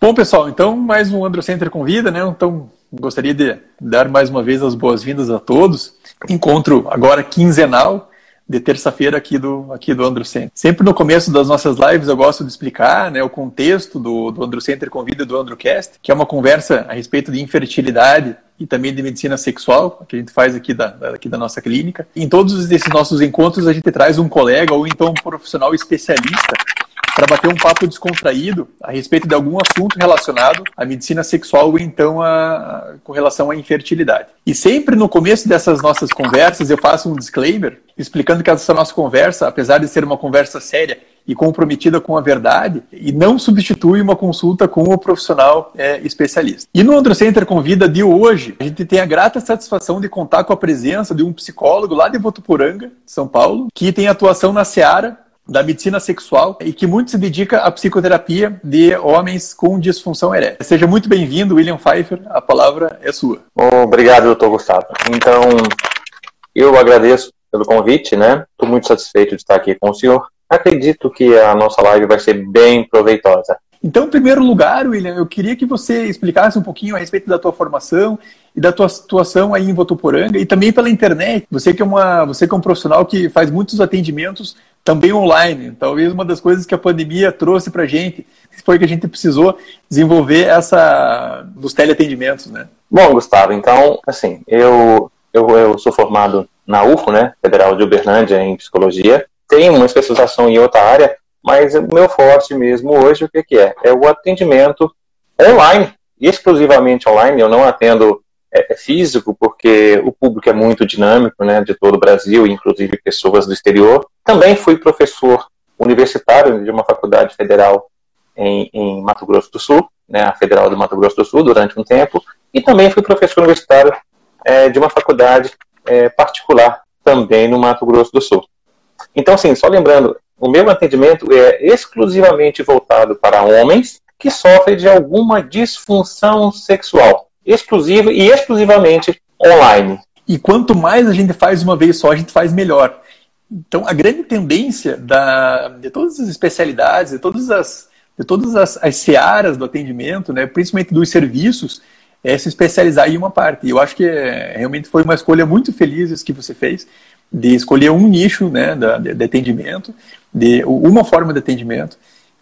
Bom, pessoal, então mais um Androcenter Convida, né? Então gostaria de dar mais uma vez as boas-vindas a todos. Encontro agora quinzenal de terça-feira aqui do, aqui do Androcenter. Sempre no começo das nossas lives eu gosto de explicar né, o contexto do, do Androcenter Convida do Androcast, que é uma conversa a respeito de infertilidade e também de medicina sexual, que a gente faz aqui da, aqui da nossa clínica. Em todos esses nossos encontros a gente traz um colega ou então um profissional especialista para bater um papo descontraído a respeito de algum assunto relacionado à medicina sexual ou então a, a, com relação à infertilidade. E sempre no começo dessas nossas conversas eu faço um disclaimer explicando que essa nossa conversa, apesar de ser uma conversa séria e comprometida com a verdade, e não substitui uma consulta com o profissional é, especialista. E no Androcenter Convida de hoje, a gente tem a grata satisfação de contar com a presença de um psicólogo lá de Votuporanga, São Paulo, que tem atuação na Seara da medicina sexual e que muito se dedica à psicoterapia de homens com disfunção erétil. Seja muito bem-vindo, William Pfeiffer, a palavra é sua. Obrigado, doutor Gustavo. Então, eu agradeço pelo convite, né? Estou muito satisfeito de estar aqui com o senhor. Acredito que a nossa live vai ser bem proveitosa. Então, em primeiro lugar, William, eu queria que você explicasse um pouquinho a respeito da tua formação e da tua situação aí em Votuporanga e também pela internet. Você que é uma, você que é um profissional que faz muitos atendimentos também online. Talvez uma das coisas que a pandemia trouxe para gente foi que a gente precisou desenvolver essa dos teleatendimentos, né? Bom, Gustavo, então, assim, eu, eu, eu sou formado na UFO, né, Federal de Uberlândia, em Psicologia. Tenho uma especialização em outra área, mas o meu forte mesmo hoje, o que, que é? É o atendimento online, exclusivamente online. Eu não atendo é, é, físico, porque o público é muito dinâmico, né, de todo o Brasil, inclusive pessoas do exterior. Também fui professor universitário de uma faculdade federal em, em Mato Grosso do Sul, né, a Federal do Mato Grosso do Sul, durante um tempo, e também fui professor universitário é, de uma faculdade é, particular também no Mato Grosso do Sul. Então, assim, só lembrando, o meu atendimento é exclusivamente voltado para homens que sofrem de alguma disfunção sexual exclusiva e exclusivamente online. E quanto mais a gente faz uma vez só, a gente faz melhor. Então, a grande tendência da, de todas as especialidades, de todas as, de todas as, as searas do atendimento, né, principalmente dos serviços, é se especializar em uma parte. E eu acho que é, realmente foi uma escolha muito feliz que você fez, de escolher um nicho né, de, de atendimento, de uma forma de atendimento,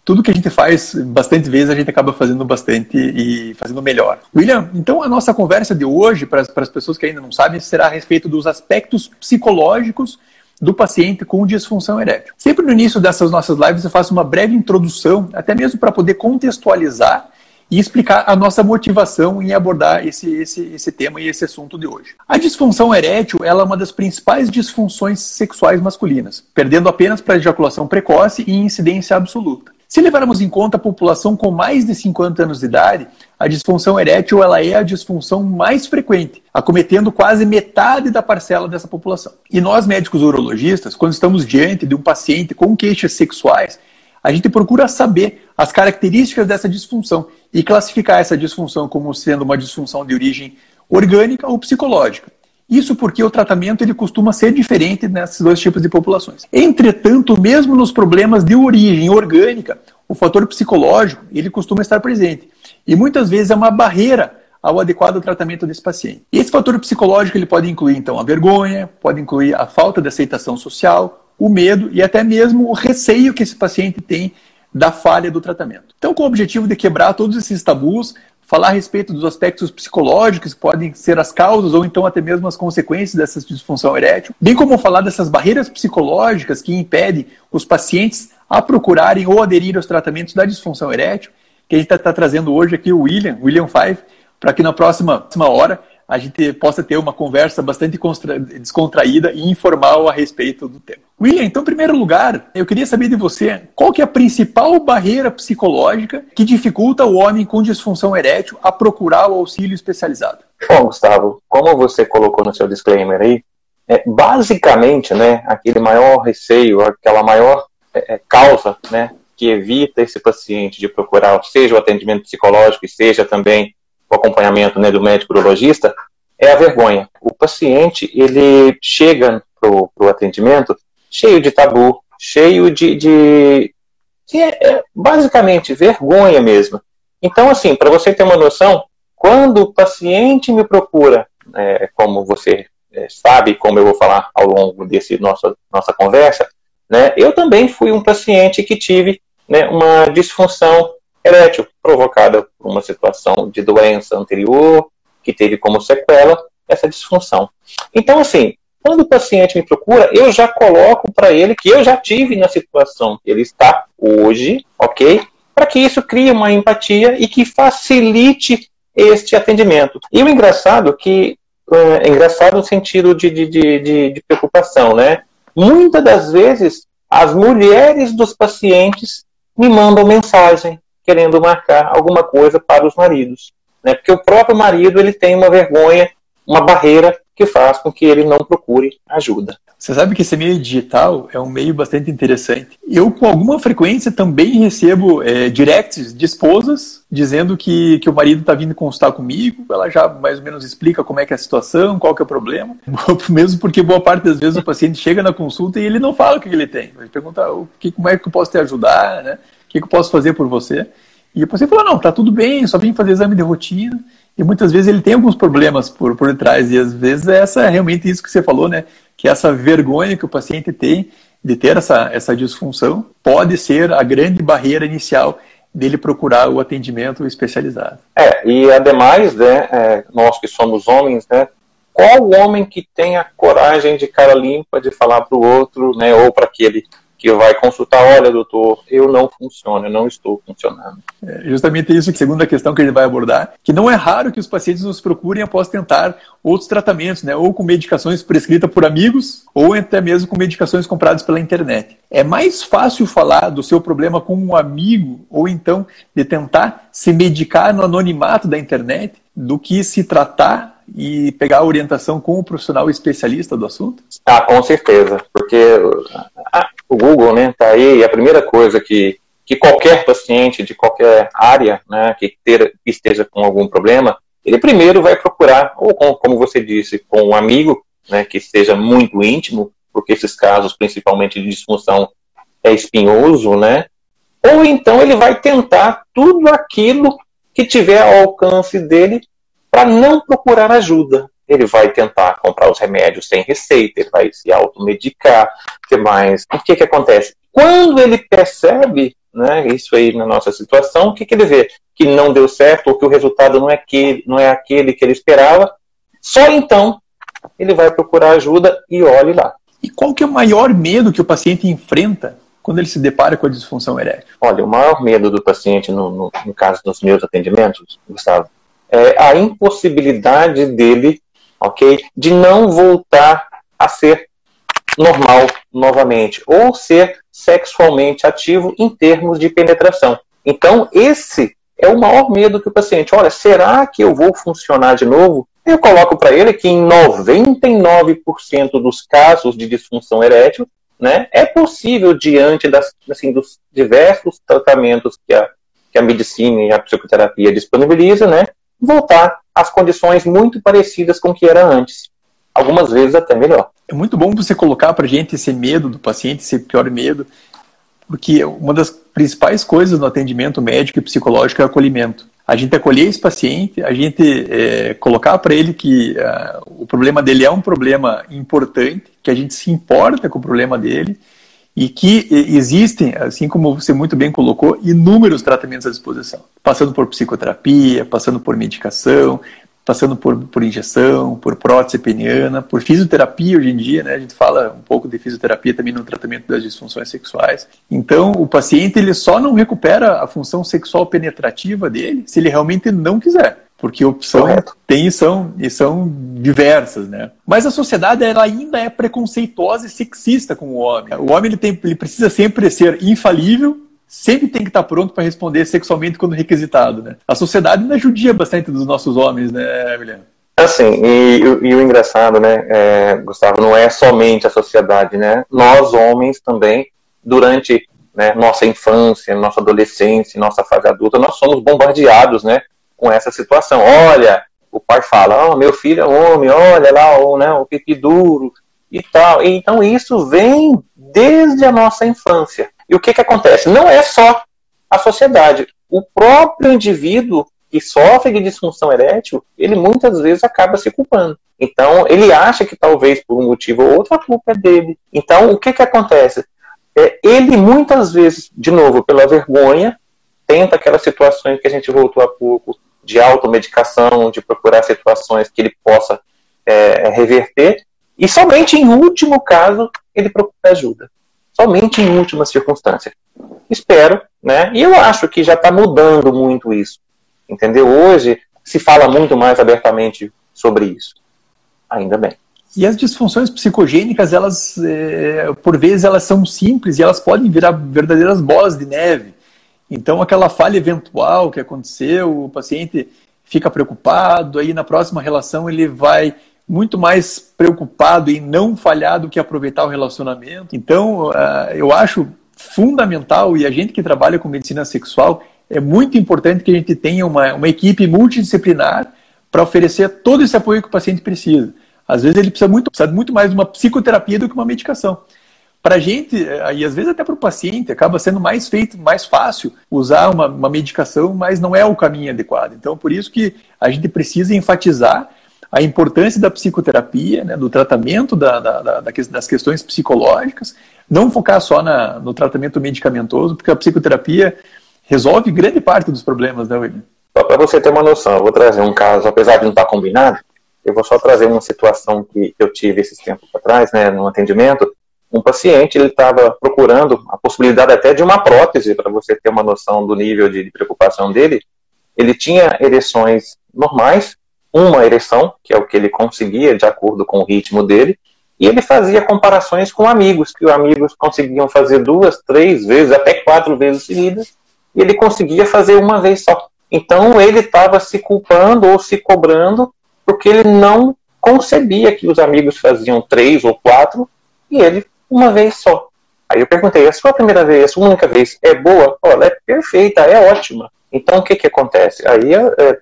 tudo que a gente faz bastante vezes a gente acaba fazendo bastante e fazendo melhor. William, então a nossa conversa de hoje, para as pessoas que ainda não sabem, será a respeito dos aspectos psicológicos do paciente com disfunção erétil. Sempre no início dessas nossas lives eu faço uma breve introdução, até mesmo para poder contextualizar e explicar a nossa motivação em abordar esse, esse, esse tema e esse assunto de hoje. A disfunção erétil ela é uma das principais disfunções sexuais masculinas, perdendo apenas para ejaculação precoce e incidência absoluta. Se levarmos em conta a população com mais de 50 anos de idade, a disfunção erétil ela é a disfunção mais frequente, acometendo quase metade da parcela dessa população. E nós, médicos urologistas, quando estamos diante de um paciente com queixas sexuais, a gente procura saber as características dessa disfunção e classificar essa disfunção como sendo uma disfunção de origem orgânica ou psicológica. Isso porque o tratamento ele costuma ser diferente nesses dois tipos de populações. Entretanto, mesmo nos problemas de origem orgânica, o fator psicológico ele costuma estar presente e muitas vezes é uma barreira ao adequado tratamento desse paciente. Esse fator psicológico ele pode incluir então a vergonha, pode incluir a falta de aceitação social, o medo e até mesmo o receio que esse paciente tem da falha do tratamento. Então, com o objetivo de quebrar todos esses tabus, falar a respeito dos aspectos psicológicos que podem ser as causas ou então até mesmo as consequências dessa disfunção erétil, bem como falar dessas barreiras psicológicas que impedem os pacientes a procurarem ou aderir aos tratamentos da disfunção erétil, que a gente está tá trazendo hoje aqui o William, William Five, para que na próxima, próxima hora a gente possa ter uma conversa bastante descontraída e informal a respeito do tema. William, então, em primeiro lugar, eu queria saber de você qual que é a principal barreira psicológica que dificulta o homem com disfunção erétil a procurar o auxílio especializado. Bom, Gustavo, como você colocou no seu disclaimer aí, é, basicamente, né, aquele maior receio, aquela maior é, é causa, né, que evita esse paciente de procurar, seja o atendimento psicológico seja também o acompanhamento né, do médico urologista, é a vergonha. O paciente, ele chega para o atendimento cheio de tabu, cheio de, de, de é, é, basicamente vergonha mesmo. Então, assim, para você ter uma noção, quando o paciente me procura, é, como você é, sabe, como eu vou falar ao longo desse nossa, nossa conversa, né, eu também fui um paciente que tive né, uma disfunção erétil provocada por uma situação de doença anterior, que teve como sequela essa disfunção. Então, assim, quando o paciente me procura, eu já coloco para ele que eu já tive na situação que ele está hoje, ok? Para que isso crie uma empatia e que facilite este atendimento. E o engraçado que é engraçado no sentido de, de, de, de preocupação, né? Muitas das vezes as mulheres dos pacientes me mandam mensagem querendo marcar alguma coisa para os maridos, né? Porque o próprio marido ele tem uma vergonha, uma barreira que faz com que ele não procure ajuda. Você sabe que esse meio digital é um meio bastante interessante. Eu, com alguma frequência, também recebo é, directs de esposas dizendo que, que o marido está vindo consultar comigo. Ela já mais ou menos explica como é que é a situação, qual que é o problema. Mesmo porque boa parte das vezes o paciente chega na consulta e ele não fala o que ele tem. Ele pergunta o que, como é que eu posso te ajudar, né? O que, que eu posso fazer por você. E o paciente fala, não, tá tudo bem, só vim fazer exame de rotina. E muitas vezes ele tem alguns problemas por, por trás, e às vezes é essa, realmente isso que você falou, né? Que essa vergonha que o paciente tem de ter essa, essa disfunção pode ser a grande barreira inicial dele procurar o atendimento especializado. É, e ademais, né, é, nós que somos homens, né, qual homem que tem a coragem de cara limpa de falar para o outro, né, ou para aquele que vai consultar, olha, doutor, eu não funciono, eu não estou funcionando. É justamente isso, segunda questão que ele vai abordar, que não é raro que os pacientes nos procurem após tentar outros tratamentos, né, ou com medicações prescritas por amigos, ou até mesmo com medicações compradas pela internet. É mais fácil falar do seu problema com um amigo, ou então de tentar se medicar no anonimato da internet, do que se tratar e pegar a orientação com o profissional especialista do assunto? Ah, com certeza, porque o Google né, tá aí a primeira coisa que, que qualquer paciente de qualquer área né, que, ter, esteja com algum problema, ele primeiro vai procurar, ou com, como você disse, com um amigo né, que seja muito íntimo, porque esses casos, principalmente de disfunção, é espinhoso, né? Ou então ele vai tentar tudo aquilo que tiver ao alcance dele para não procurar ajuda. Ele vai tentar comprar os remédios sem receita, ele vai se automedicar, que mais? O que que acontece? Quando ele percebe, né, isso aí na nossa situação, o que que ele vê? Que não deu certo ou que o resultado não é, que, não é aquele que ele esperava, só então ele vai procurar ajuda e olhe lá. E qual que é o maior medo que o paciente enfrenta quando ele se depara com a disfunção erétil? Olha, o maior medo do paciente, no, no, no caso dos meus atendimentos, Gustavo, é a impossibilidade dele, ok, de não voltar a ser normal novamente, ou ser sexualmente ativo em termos de penetração. Então, esse é o maior medo que o paciente, olha, será que eu vou funcionar de novo? Eu coloco para ele que em 99% dos casos de disfunção erétil, né, é possível, diante das, assim, dos diversos tratamentos que a, que a medicina e a psicoterapia disponibiliza, né, voltar às condições muito parecidas com o que era antes. Algumas vezes até melhor. É muito bom você colocar para gente esse medo do paciente, esse pior medo, porque uma das principais coisas no atendimento médico e psicológico é o acolhimento. A gente acolher esse paciente, a gente é, colocar para ele que uh, o problema dele é um problema importante, que a gente se importa com o problema dele e que existem, assim como você muito bem colocou, inúmeros tratamentos à disposição, passando por psicoterapia, passando por medicação, passando por, por injeção, por prótese peniana, por fisioterapia hoje em dia, né? A gente fala um pouco de fisioterapia também no tratamento das disfunções sexuais. Então, o paciente ele só não recupera a função sexual penetrativa dele se ele realmente não quiser porque opção Correto. tem e são, e são diversas, né? Mas a sociedade ela ainda é preconceituosa e sexista com o homem. O homem ele, tem, ele precisa sempre ser infalível, sempre tem que estar pronto para responder sexualmente quando requisitado, né? A sociedade ainda judia bastante dos nossos homens, né, Emiliano? Assim, e, e, o engraçado, né, é, Gustavo, não é somente a sociedade, né? Nós, homens, também, durante né, nossa infância, nossa adolescência, nossa fase adulta, nós somos bombardeados, né, com essa situação. Olha, o pai fala, oh, meu filho é homem, olha lá, o, né, o pipi duro e tal. Então isso vem desde a nossa infância. E o que, que acontece? Não é só a sociedade. O próprio indivíduo que sofre de disfunção erétil, ele muitas vezes acaba se culpando. Então, ele acha que talvez por um motivo ou outro a culpa é dele. Então, o que, que acontece? É, ele muitas vezes, de novo, pela vergonha, tenta aquelas situações que a gente voltou há pouco, de automedicação, de procurar situações que ele possa é, reverter, e somente em último caso ele procura ajuda. Somente em última circunstância. Espero, né? E eu acho que já está mudando muito isso. Entendeu? Hoje se fala muito mais abertamente sobre isso. Ainda bem. E as disfunções psicogênicas, elas, é, por vezes, elas são simples e elas podem virar verdadeiras bolas de neve. Então, aquela falha eventual que aconteceu, o paciente fica preocupado, aí na próxima relação ele vai muito mais preocupado em não falhar do que aproveitar o relacionamento. Então, uh, eu acho fundamental, e a gente que trabalha com medicina sexual, é muito importante que a gente tenha uma, uma equipe multidisciplinar para oferecer todo esse apoio que o paciente precisa. Às vezes ele precisa muito, precisa muito mais de uma psicoterapia do que uma medicação. Para a gente, e às vezes até para o paciente, acaba sendo mais feito, mais fácil usar uma, uma medicação, mas não é o caminho adequado. Então, por isso que a gente precisa enfatizar a importância da psicoterapia, né, do tratamento da, da, da, das questões psicológicas, não focar só na, no tratamento medicamentoso, porque a psicoterapia resolve grande parte dos problemas, né, William? Só para você ter uma noção, eu vou trazer um caso, apesar de não estar combinado, eu vou só trazer uma situação que eu tive esses tempos atrás, né, no atendimento, um paciente ele estava procurando a possibilidade até de uma prótese para você ter uma noção do nível de, de, preocupação dele. Ele tinha ereções normais, uma ereção, que é o que ele conseguia de acordo com o ritmo dele, e ele fazia comparações com amigos, que os amigos conseguiam fazer duas, três vezes, até quatro vezes seguidas, e ele conseguia fazer uma vez só. Então ele estava se culpando ou se cobrando porque ele não concebia que os amigos faziam três ou quatro e ele uma vez só. Aí eu perguntei, a sua primeira vez, a sua única vez, é boa? Olha, é perfeita, é ótima. Então o que, que acontece? Aí é, é,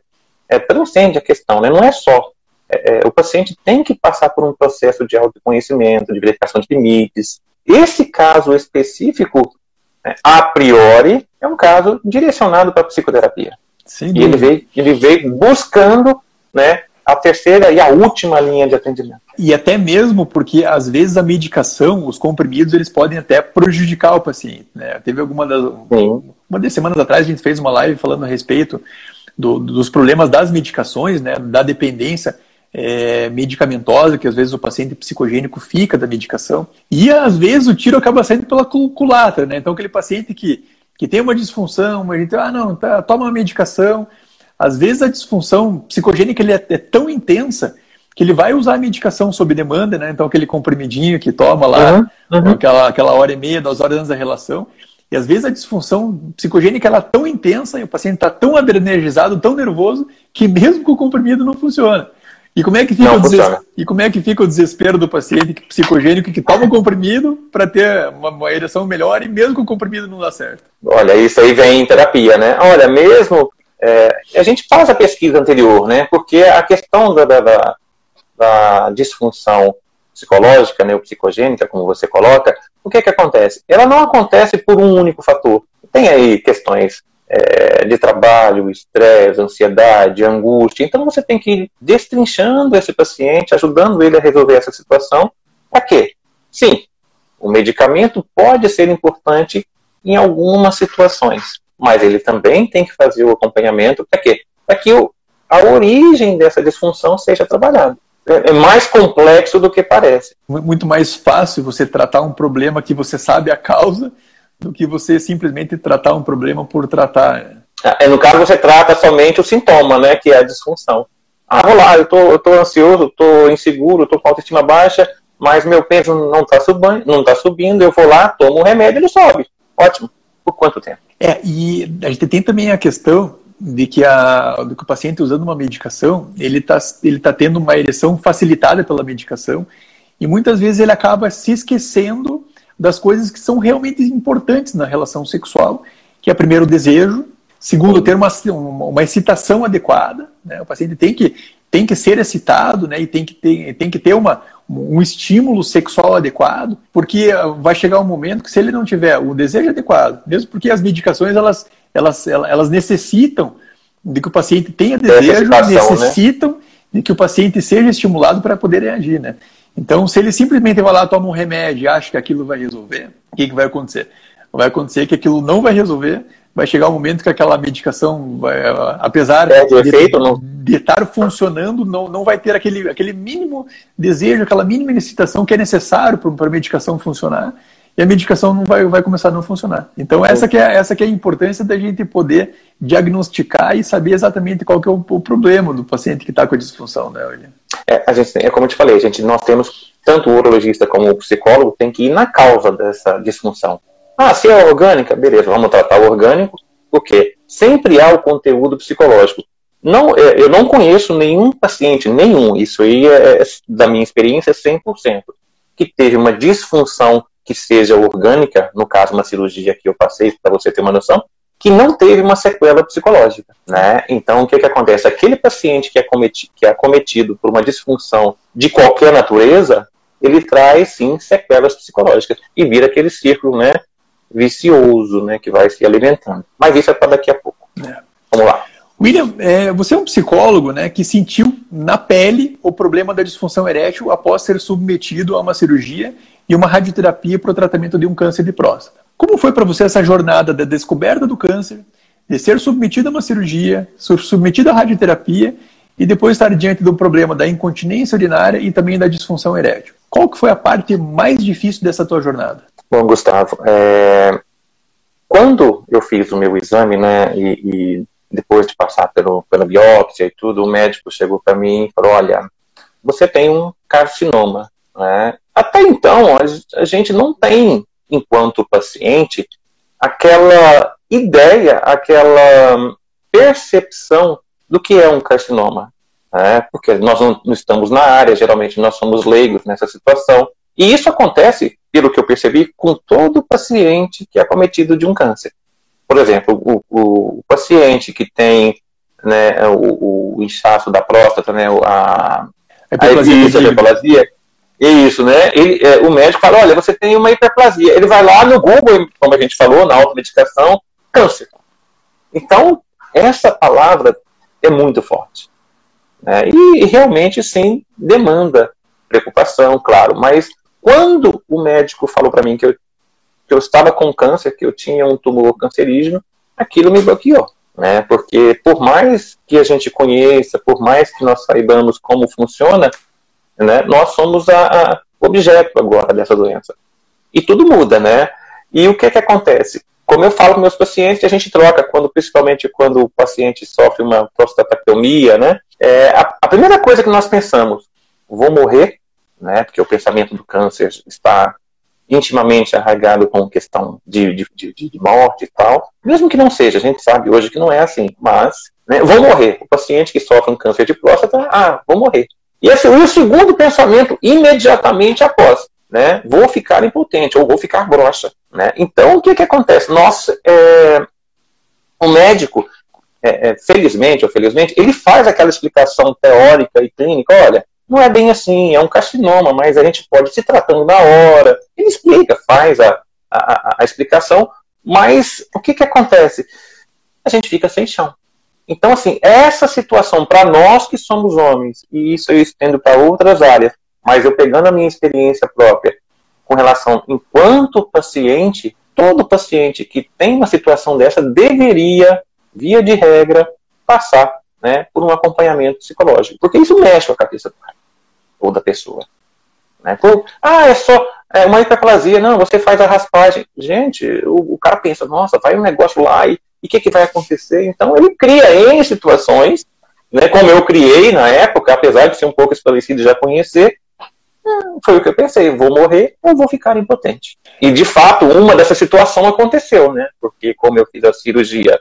é transcende a questão, né? não é só. É, é, o paciente tem que passar por um processo de autoconhecimento, de verificação de limites. Esse caso específico, né, a priori, é um caso direcionado para a psicoterapia. Sim, e ele veio, ele veio buscando né, a terceira e a última linha de atendimento. E até mesmo porque, às vezes, a medicação, os comprimidos, eles podem até prejudicar o paciente. Né? Teve alguma das, uma das semanas atrás, a gente fez uma live falando a respeito do, dos problemas das medicações, né, da dependência é, medicamentosa, que às vezes o paciente psicogênico fica da medicação. E, às vezes, o tiro acaba saindo pela culatra. Né? Então, aquele paciente que, que tem uma disfunção, a gente, ah, não, tá, toma uma medicação, às vezes a disfunção psicogênica ele é, é, tão intensa que ele vai usar a medicação sob demanda, né? Então aquele comprimidinho que toma lá, uhum, uhum. Aquela, aquela hora e meia, duas horas antes da relação. E às vezes a disfunção psicogênica ela é tão intensa e o paciente está tão adrenalizado, tão nervoso, que mesmo com o comprimido não funciona. E como é que fica, o, des... e como é que fica o desespero do paciente psicogênico que toma o comprimido para ter uma, uma ereção melhor e mesmo com o comprimido não dá certo? Olha, isso aí vem em terapia, né? Olha, mesmo é, a gente faz a pesquisa anterior, né? Porque a questão da, da, da disfunção psicológica, né, psicogênica, como você coloca, o que, que acontece? Ela não acontece por um único fator. Tem aí questões é, de trabalho, estresse, ansiedade, angústia. Então você tem que ir destrinchando esse paciente, ajudando ele a resolver essa situação. Para quê? Sim, o medicamento pode ser importante em algumas situações, mas ele também tem que fazer o acompanhamento para quê? Para que o, a origem dessa disfunção seja trabalhada. É, é mais complexo do que parece. Muito mais fácil você tratar um problema que você sabe a causa do que você simplesmente tratar um problema por tratar. É, no caso, você trata somente o sintoma, né, que é a disfunção. Ah, vou lá, eu tô, eu tô ansioso, tô inseguro, tô com autoestima baixa, mas meu peso não está subindo, não tá subindo, eu vou lá, tomo um remédio, ele sobe. Ótimo. Por quanto tempo? É, e a gente tem também a questão de que, a, de que o paciente usando uma medicação, ele está ele tá tendo uma ereção facilitada pela medicação e muitas vezes ele acaba se esquecendo das coisas que são realmente importantes na relação sexual, que é primeiro o desejo, segundo ter uma, uma excitação adequada, né? o paciente tem que, tem que ser excitado né? e tem que ter, tem que ter uma, um estímulo sexual adequado, porque vai chegar um momento que se ele não tiver o desejo adequado, mesmo porque as medicações elas, elas, elas necessitam de que o paciente tenha desejo, né? necessitam né? de que o paciente seja estimulado para poder reagir, né? Então, se ele simplesmente vai lá, toma um remédio e acha que aquilo vai resolver, o que, que vai acontecer? Vai acontecer que aquilo não vai resolver, vai chegar um momento que aquela medicação, vai, apesar é, de, efeito, de, estar funcionando, não, não vai ter aquele, aquele mínimo desejo, aquela mínima necessitação que é necessário para a medicação funcionar, e a medicação não vai, vai começar a não funcionar. Então, essa que, é, essa que é a importância da gente poder diagnosticar e saber exatamente qual que é o, o problema do paciente que está com a disfunção, né, William? É, a gente, é como eu te falei, gente, nós temos, tanto o urologista como o psicólogo, tem que ir na causa dessa disfunção. Ah, se é orgânica, beleza, vamos tratar o orgânico, porque sempre há o conteúdo psicológico. Não, é, eu não conheço nenhum paciente, nenhum, isso aí é, é da minha experiência, 100%, que teve uma disfunção que seja orgânica, no caso uma cirurgia que eu passei, para você ter uma noção, que não teve uma sequela psicológica, né? Então, o que que acontece? Aquele paciente que é, cometido, que é cometido por uma disfunção de qualquer natureza, ele traz, sim, sequelas psicológicas e vira aquele círculo, né, vicioso, né, que vai se alimentando. Mas isso é para daqui a pouco. É. Vamos lá. William, é, você é um psicólogo né, que sentiu na pele o problema da disfunção erétil após ser submetido a uma cirurgia e uma radioterapia para o tratamento de um câncer de próstata. Como foi para você essa jornada da descoberta do câncer, de ser submetido a uma cirurgia, ser submetido à radioterapia e depois estar diante do problema da incontinência urinária e também da disfunção erétil? Qual que foi a parte mais difícil dessa tua jornada? Bom, Gustavo, é... quando eu fiz o meu exame, né, e, e depois de passar pelo, pela biópsia e tudo, o médico chegou para mim e falou: Olha, você tem um carcinoma. Né? Até então, a, gente não tem, enquanto paciente, aquela ideia, aquela percepção do que é um carcinoma. Né? Porque nós não estamos na área, geralmente nós somos leigos nessa situação. E isso acontece, pelo que eu percebi, com todo paciente que é cometido de um câncer. Por exemplo, o, o, o paciente que tem né, o, o, inchaço da próstata, né, a, a hiperplasia, isso, né? Ele, é, o médico fala, olha, você tem uma hiperplasia. Ele vai lá no Google, como a gente falou, na automedicação, câncer. Então, essa palavra é muito forte. Né? E, e realmente, sim, demanda preocupação, claro, mas quando o médico falou para mim que eu, que eu estava com câncer, que eu tinha um tumor cancerígeno, aquilo me bloqueou. Né? Porque por mais que a gente conheça, por mais que nós saibamos como funciona, né, nós somos a, a objeto agora dessa doença. E tudo muda, né? E o que é que acontece? Como eu falo com meus pacientes, a gente troca, quando, principalmente quando o paciente sofre uma prostatectomia, né? É, a, a primeira coisa que nós pensamos, vou morrer, né, porque o pensamento do câncer está intimamente arraigado com questão de, de, de, de, morte e tal, mesmo que não seja, a gente sabe hoje que não é assim, mas né, vou morrer. O paciente que sofre um câncer de próstata, ah, vou morrer. E esse, o segundo pensamento, imediatamente após, né, vou ficar impotente ou vou ficar grossa. Né? Então, o que, que acontece? Nós, é, o médico, é, é, felizmente ou felizmente, ele faz aquela explicação teórica e clínica, olha, não é bem assim, é um carcinoma, mas a gente pode se tratando na hora. Ele explica, faz a, a, a explicação, mas o que, que acontece? A gente fica sem chão. Então, assim, essa situação para nós que somos homens, e isso eu estendo para outras áreas, mas eu pegando a minha experiência própria com relação, enquanto paciente, todo paciente que tem uma situação dessa deveria, via de regra, passar né, por um acompanhamento psicológico, porque isso mexe com a cabeça do cara ou da pessoa. Né? Por, ah, é só é, uma hiperplasia, não, você faz a raspagem. Gente, o, o cara pensa, nossa, vai um negócio lá e o que, que vai acontecer? Então ele cria em situações, né, como eu criei na época, apesar de ser um pouco esclarecido e já conhecer, hum, foi o que eu pensei, vou morrer ou vou ficar impotente. E de fato, uma dessa situação aconteceu, né? Porque como eu fiz a cirurgia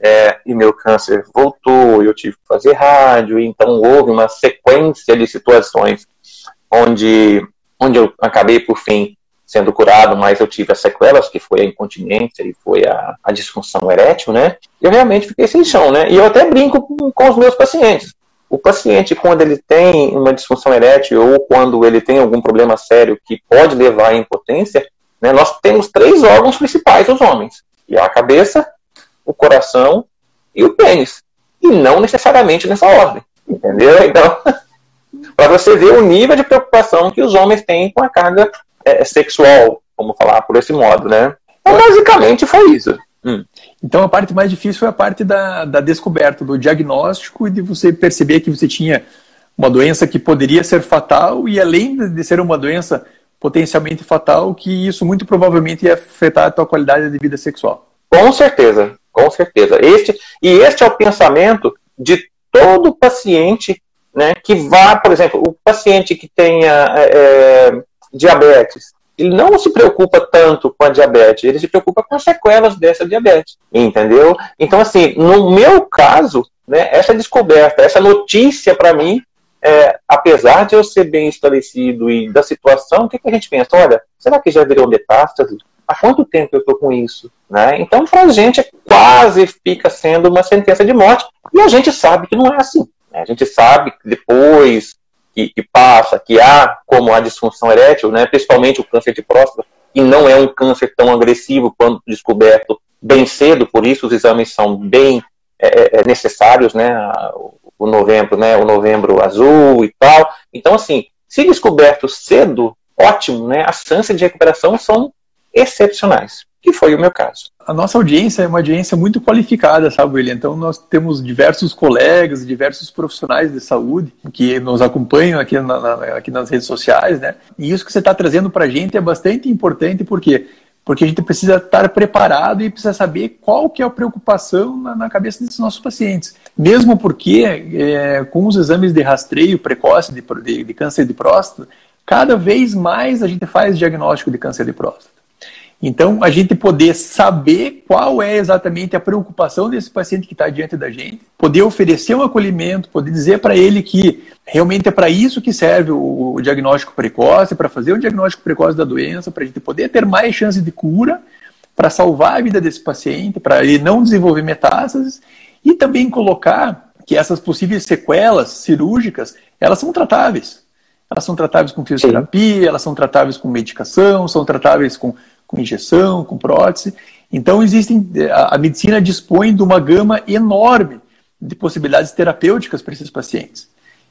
é, e meu câncer voltou, eu tive que fazer rádio, então houve uma sequência de situações onde, onde eu acabei, por fim, sendo curado, mas eu tive as sequelas, que foi a incontinência e foi a, a disfunção erétil, né? Eu realmente fiquei sem chão, né? E eu até brinco com, com os meus pacientes. O paciente, quando ele tem uma disfunção erétil ou quando ele tem algum problema sério que pode levar à impotência, né, nós temos três órgãos principais dos homens: e a cabeça, o coração e o pênis. E não necessariamente nessa ordem. Entendeu? Então, para você ver o nível de preocupação que os homens têm com a carga é, sexual, vamos falar por esse modo, né? Então, basicamente foi isso. Hum. Então a parte mais difícil foi a parte da, da descoberta, do diagnóstico e de você perceber que você tinha uma doença que poderia ser fatal e além de ser uma doença potencialmente fatal, que isso muito provavelmente ia afetar a tua qualidade de vida sexual. Com certeza, com certeza. Este, e este é o pensamento de todo paciente né, que vá, por exemplo, o paciente que tenha é, é diabetes, ele não se preocupa tanto com a diabetes, ele se preocupa com as sequelas dessa diabetes, entendeu? Então, assim, no meu caso, né, essa descoberta, essa notícia para mim, é, apesar de eu ser bem esclarecido e da situação, o que, que a gente pensa? Olha, será que já virou metástase? Há quanto tempo eu estou com isso? Né? Então, para a gente, quase fica sendo uma sentença de morte, e a gente sabe que não é assim. Né? A gente sabe que depois que, que, passa, que há como a disfunção erétil, né, principalmente o câncer de próstata, e não é um câncer tão agressivo quando descoberto bem cedo, por isso os exames são bem é, é, é necessários, né, o novembro, né, o novembro azul e tal. Então, assim, se descoberto cedo, ótimo, né, as chances de recuperação são excepcionais que foi o meu caso. A nossa audiência é uma audiência muito qualificada, sabe, William? Então, nós temos diversos colegas, diversos profissionais de saúde que nos acompanham aqui, na, na, aqui nas redes sociais, né? E isso que você está trazendo para a gente é bastante importante, porque porque a gente precisa estar preparado e precisa saber qual que é a preocupação na, na cabeça desses nossos pacientes. Mesmo porque, é, com os exames de rastreio precoce de, de, de câncer de próstata, cada vez mais a gente faz diagnóstico de câncer de próstata. Então, a gente poder saber qual é exatamente a preocupação desse paciente que está diante da gente, poder oferecer um acolhimento, poder dizer para ele que realmente é para isso que serve o diagnóstico precoce, para fazer o diagnóstico precoce da doença, para a gente poder ter mais chance de cura, para salvar a vida desse paciente, para ele não desenvolver metástases e também colocar que essas possíveis sequelas cirúrgicas, elas são tratáveis. Elas são tratáveis com fisioterapia, Sim. elas são tratáveis com medicação, são tratáveis com com injeção, com prótese. Então existem, a, a medicina dispõe de uma gama enorme de possibilidades terapêuticas para esses pacientes.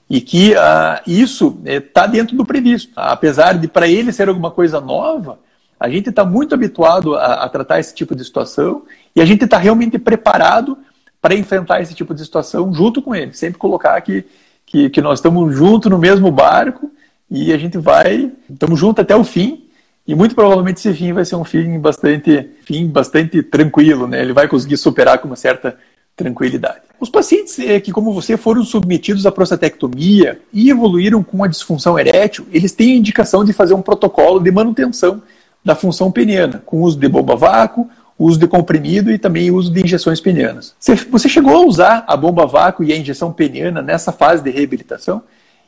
E que uh, isso está é, dentro do previsto. Apesar de para ele ser alguma coisa nova, a gente está muito habituado a, a, tratar esse tipo de situação e a gente está realmente preparado para enfrentar esse tipo de situação junto com ele. Sempre colocar que, que, que nós estamos juntos no mesmo barco e a gente vai, estamos juntos até o fim e muito provavelmente esse fim vai ser um fim bastante, fim bastante tranquilo, né? Ele vai conseguir superar com uma certa tranquilidade. Os pacientes é, que, como você, foram submetidos à prostatectomia e evoluíram com a disfunção erétil, eles têm indicação de fazer um protocolo de manutenção da função peniana, com uso de bomba vácuo, uso de comprimido e também uso de injeções penianas. Você chegou a usar a bomba vácuo e a injeção peniana nessa fase de reabilitação?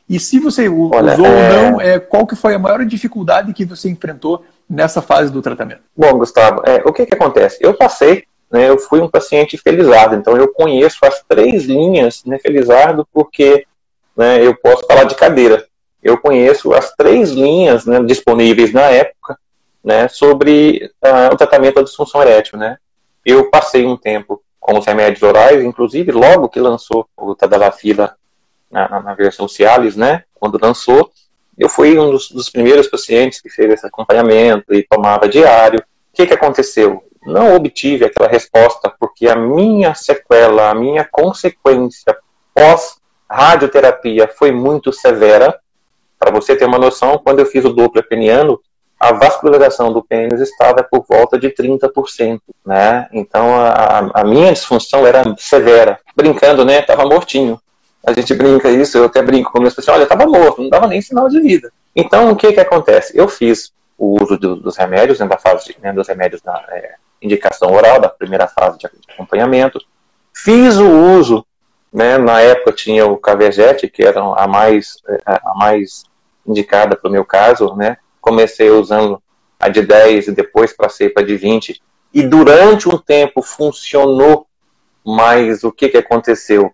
E se você Olha, usou é... ou não, é, qual que foi a maior dificuldade que você enfrentou nessa fase do tratamento? Bom, Gustavo, é, o que, que acontece? Eu passei, né, eu fui um paciente felizardo, então eu conheço as três linhas né, felizardo porque né, eu posso falar de cadeira. Eu conheço as três linhas né, disponíveis na época né, sobre uh, o tratamento da disfunção erétil. Né? Eu passei um tempo com os remédios orais, inclusive logo que lançou o Tadalafila na, na, versão Cialis, né, quando lançou, eu fui um dos, dos, primeiros pacientes que fez esse acompanhamento e tomava diário. O que, que aconteceu? Não obtive aquela resposta porque a minha sequela, a minha consequência pós-radioterapia foi muito severa. Para você ter uma noção, quando eu fiz o Doppler peniano, a vascularização do pênis estava por volta de 30%, né? Então a, a minha disfunção era severa. Brincando, né? Estava mortinho. A gente brinca isso, eu até brinco com meus pacientes, olha, estava morto, não dava nem sinal de vida. Então, o que que acontece? Eu fiz o uso do, dos remédios, né, da fase, né, dos remédios na é, indicação oral, da primeira fase de acompanhamento. Fiz o uso, né, na época tinha o Caverjet, que era a mais, é, a mais indicada para o meu caso, né, comecei usando a de 10 e depois passei para de 20. E durante um tempo funcionou, mas o que, que aconteceu?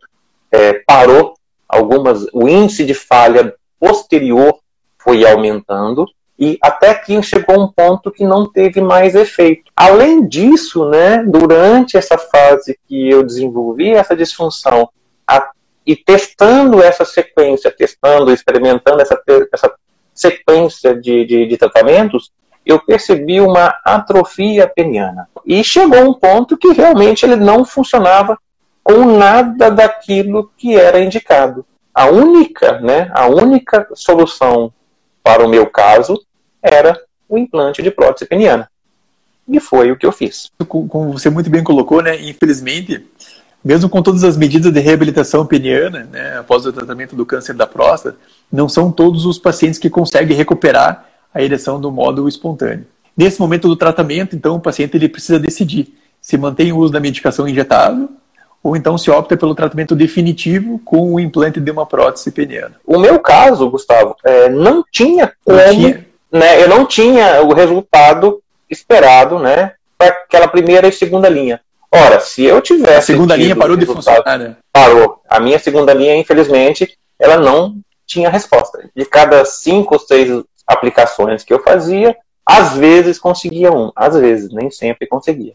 É, parou, algumas, o índice de falha posterior foi aumentando e até que chegou um ponto que não teve mais efeito. Além disso, né, durante essa fase que eu desenvolvi essa disfunção a, e testando essa sequência, testando, experimentando essa, essa sequência de, de, de tratamentos, eu percebi uma atrofia peniana. E chegou um ponto que realmente ele não funcionava com nada daquilo que era indicado. A única, né, a única solução para o meu caso era o implante de prótese peniana. E foi o que eu fiz. Como você muito bem colocou, né, infelizmente, mesmo com todas as medidas de reabilitação peniana, né, após o tratamento do câncer da próstata, não são todos os pacientes que conseguem recuperar a ereção do modo espontâneo. Nesse momento do tratamento, então, o paciente ele precisa decidir se mantém o uso da medicação injetável ou então se opta pelo tratamento definitivo com o implante de uma prótese peniana. O meu caso, Gustavo, é, não tinha como, não tinha... Né, eu não tinha o resultado esperado, né, para aquela primeira e segunda linha. Ora, se eu tivesse. A segunda linha parou de funcionar, né? Parou. A minha segunda linha, infelizmente, ela não tinha resposta. De cada cinco ou seis aplicações que eu fazia, às vezes conseguia um, às vezes, nem sempre conseguia.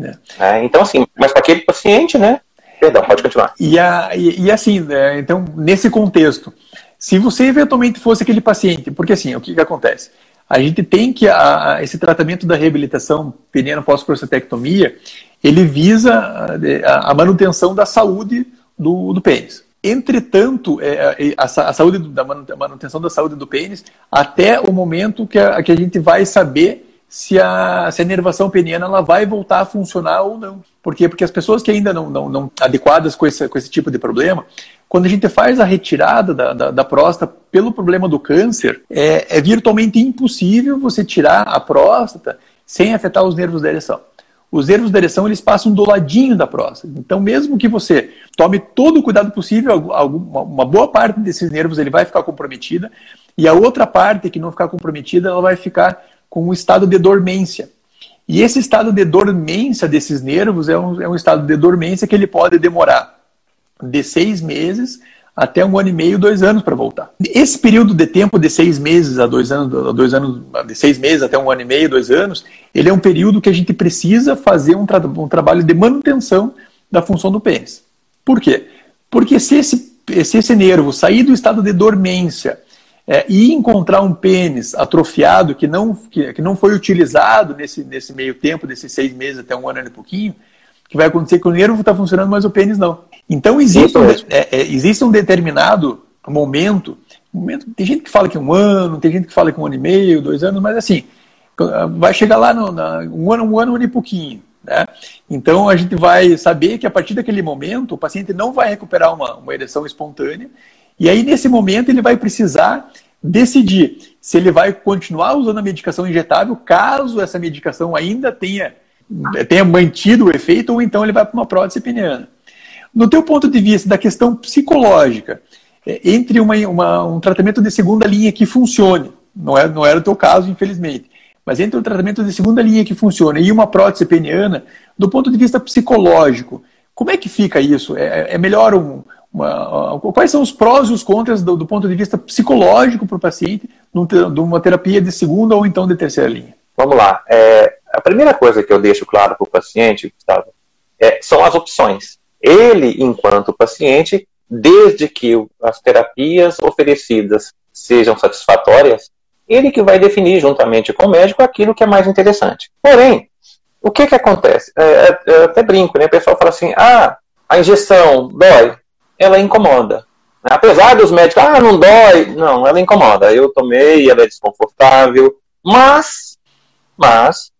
É. É, então, assim, mas para aquele paciente, né? Perdão, pode continuar. E, a, e, e assim, né, então, nesse contexto, se você eventualmente fosse aquele paciente, porque assim, o que, que acontece? A gente tem que, a, esse tratamento da reabilitação peniana pós-prostatectomia, ele visa a, a, manutenção da saúde do, do pênis. Entretanto, é, é, a, saúde da manutenção da saúde do pênis até o momento que a, que a gente vai saber se a, se a nervação peniana ela vai voltar a funcionar ou não. Por quê? Porque as pessoas que ainda não, não, não adequadas com esse, com esse tipo de problema, quando a gente faz a retirada da, da, da próstata pelo problema do câncer, é, é virtualmente impossível você tirar a próstata sem afetar os nervos da ereção os nervos da ereção eles passam do ladinho da próstata. Então, mesmo que você tome todo o cuidado possível, uma boa parte desses nervos ele vai ficar comprometida e a outra parte que não ficar comprometida, ela vai ficar com um estado de dormência. E esse estado de dormência desses nervos é um, é um estado de dormência que ele pode demorar de seis meses até um ano e meio, dois anos para voltar. Esse período de tempo de seis meses a dois anos, a dois anos, de seis meses até um ano e meio, dois anos, ele é um período que a gente precisa fazer um, tra um trabalho de manutenção da função do pênis. Por quê? Porque se esse, se esse nervo sair do estado de dormência é, e encontrar um pênis atrofiado que não, que, que não foi utilizado nesse, nesse meio tempo, desses seis meses até um ano e pouquinho, que vai acontecer que o nervo está funcionando, mas o pênis não. Então existe um, é, é, existe um determinado momento, momento, tem gente que fala que um ano, tem gente que fala que um ano e meio, dois anos, mas assim, vai chegar lá no, na, um ano, um ano, um ano e pouquinho. Né? Então a gente vai saber que a partir daquele momento o paciente não vai recuperar uma, uma ereção espontânea, e aí nesse momento ele vai precisar decidir se ele vai continuar usando a medicação injetável, caso essa medicação ainda tenha tenha mantido o efeito, ou então ele vai para uma prótese peniana. No teu ponto de vista da questão psicológica, é, entre uma, uma, um tratamento de segunda linha que funcione, não, é, não era o teu caso, infelizmente, mas entre um tratamento de segunda linha que funcione e uma prótese peniana, do ponto de vista psicológico, como é que fica isso? É, é melhor um, uma, quais são os prós e os contras do, do ponto de vista psicológico para o paciente de uma terapia de segunda ou então de terceira linha? Vamos lá. É, a primeira coisa que eu deixo claro para o paciente, Gustavo, é, são as opções. Ele, enquanto paciente, desde que as terapias oferecidas sejam satisfatórias, ele que vai definir juntamente com o médico aquilo que é mais interessante. Porém, o que que acontece? É, é, eu até brinco, né? O pessoal fala assim, ah, a injeção dói, ela incomoda. Apesar dos médicos, ah, não dói, não, ela incomoda. Eu tomei, ela é desconfortável, mas, mas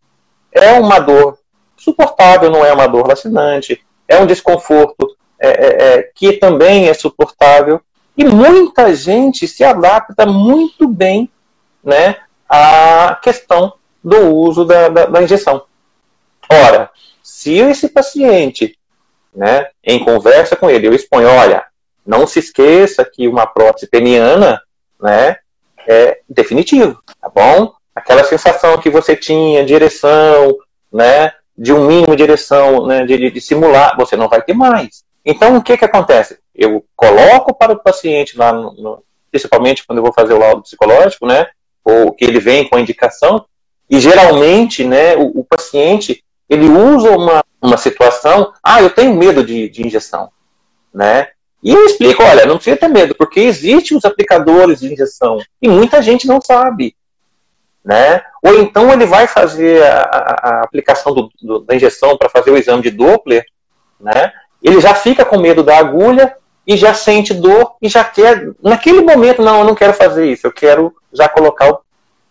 é uma dor suportável, não é uma dor lacinante, é um desconforto é, é, é, que também é suportável. E muita gente se adapta muito bem né, à questão do uso da, da, da injeção. Ora, se esse paciente, né, em conversa com ele, eu exponho, olha, não se esqueça que uma prótese peniana né, é definitivo, tá bom? Aquela sensação que você tinha de ereção, né, de um mínimo de ereção, né, de, de, de simular, você não vai ter mais. Então, o que, que acontece? Eu coloco para o paciente lá, no, no, principalmente quando eu vou fazer o laudo psicológico, né, ou que ele vem com a indicação, e geralmente, né, o, o paciente, ele usa uma, uma situação, ah, eu tenho medo de, de injeção, né, e eu explico, olha, não precisa ter medo, porque existem os aplicadores de injeção, e muita gente não sabe, né, ou então ele vai fazer a, a, aplicação do, do, da injeção para fazer o exame de Doppler, né, ele já fica com medo da agulha, e já sente dor e já quer, naquele momento, não, eu não quero fazer isso, eu quero já colocar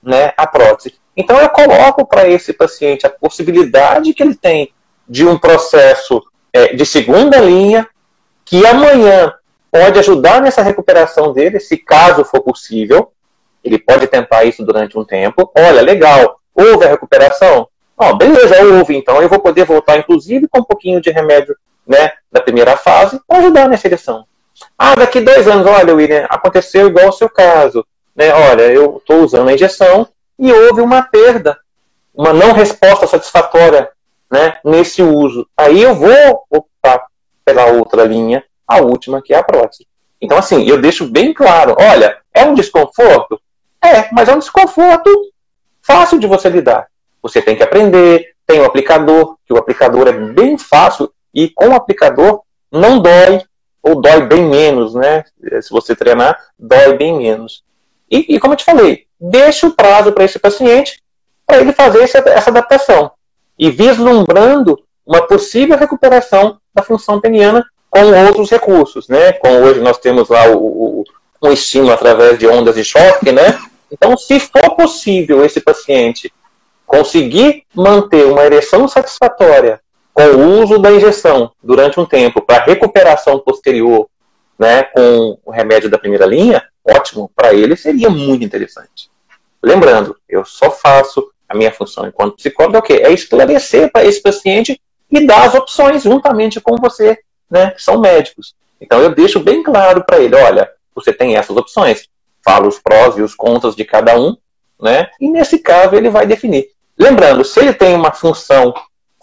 né, a prótese. Então eu coloco para esse paciente a possibilidade que ele tem de um processo é, de segunda linha, que amanhã pode ajudar nessa recuperação dele, se caso for possível. Ele pode tentar isso durante um tempo. Olha, legal, houve a recuperação? Oh, beleza, houve, então eu vou poder voltar, inclusive, com um pouquinho de remédio né, da primeira fase para ajudar nessa eleição. Ah, daqui dois anos, olha, William, aconteceu igual ao seu caso. Né? Olha, eu estou usando a injeção e houve uma perda, uma não resposta satisfatória né, nesse uso. Aí eu vou optar pela outra linha, a última, que é a prótese. Então, assim, eu deixo bem claro: olha, é um desconforto? É, mas é um desconforto fácil de você lidar. Você tem que aprender, tem o aplicador, que o aplicador é bem fácil e com o aplicador não dói, ou dói bem menos, né? Se você treinar, dói bem menos. E, e como eu te falei, deixa o prazo para esse paciente para ele fazer essa, essa adaptação e vislumbrando uma possível recuperação da função peniana com outros recursos, né? Como hoje nós temos lá o, o, um estímulo através de ondas de choque, né? Então, se for possível esse paciente conseguir manter uma ereção satisfatória com o uso da injeção durante um tempo para recuperação posterior, né, com o remédio da primeira linha, ótimo, para ele seria muito interessante. Lembrando, eu só faço a minha função enquanto psicólogo é o quê? É esclarecer para esse paciente e dar as opções juntamente com você, né, que são médicos. Então eu deixo bem claro para ele, olha, você tem essas opções, falo os prós e os contras de cada um, né, e nesse caso ele vai definir. Lembrando, se ele tem uma função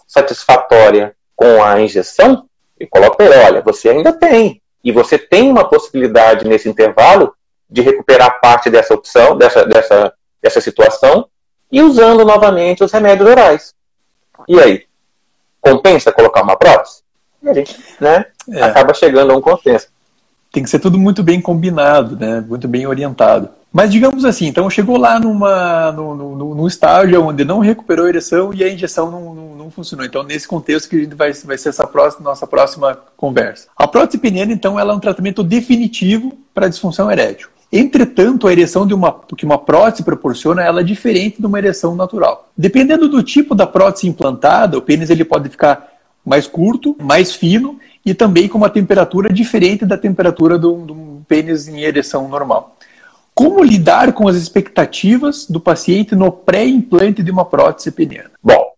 satisfatória com a injeção, e coloco para ele, olha, você ainda tem. E você tem uma possibilidade nesse intervalo de recuperar parte dessa opção, dessa, dessa, dessa situação, e usando novamente os remédios orais. E aí? Compensa colocar uma prótese? E a gente né, é. acaba chegando a um consenso. Tem que ser tudo muito bem combinado, né, muito bem orientado. Mas digamos assim, então chegou lá numa, no estágio onde não recuperou a ereção e a injeção não, não, não, funcionou. Então, nesse contexto que a gente vai, vai ser essa próxima, nossa próxima conversa. A prótese peniana, então, ela é um tratamento definitivo para a disfunção erétil. Entretanto, a ereção de uma, que uma prótese proporciona ela é diferente de uma ereção natural. Dependendo do tipo da prótese implantada, o pênis ele pode ficar mais curto, mais fino e também com uma temperatura diferente da temperatura do, do pênis em ereção normal. Como lidar com as expectativas do paciente no pré-implante de uma prótese peniana? Bom,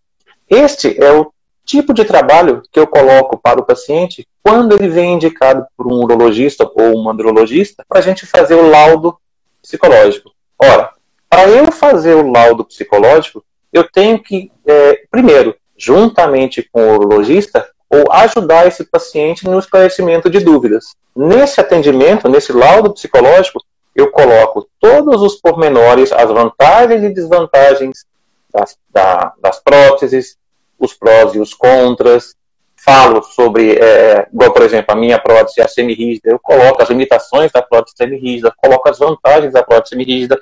este é o tipo de trabalho que eu coloco para o paciente quando ele vem indicado por um urologista ou um andrologista para a gente fazer o laudo psicológico. Ora, para eu fazer o laudo psicológico, eu tenho que, é, primeiro, juntamente com o urologista, ou ajudar esse paciente no esclarecimento de dúvidas. Nesse atendimento, nesse laudo psicológico, eu coloco todos os pormenores, as vantagens e desvantagens das, da, das próteses, os prós e os contras, falo sobre, é, igual por exemplo, a minha prótese é semi-rígida, eu coloco as limitações da prótese semi-rígida, coloco as vantagens da prótese semi-rígida,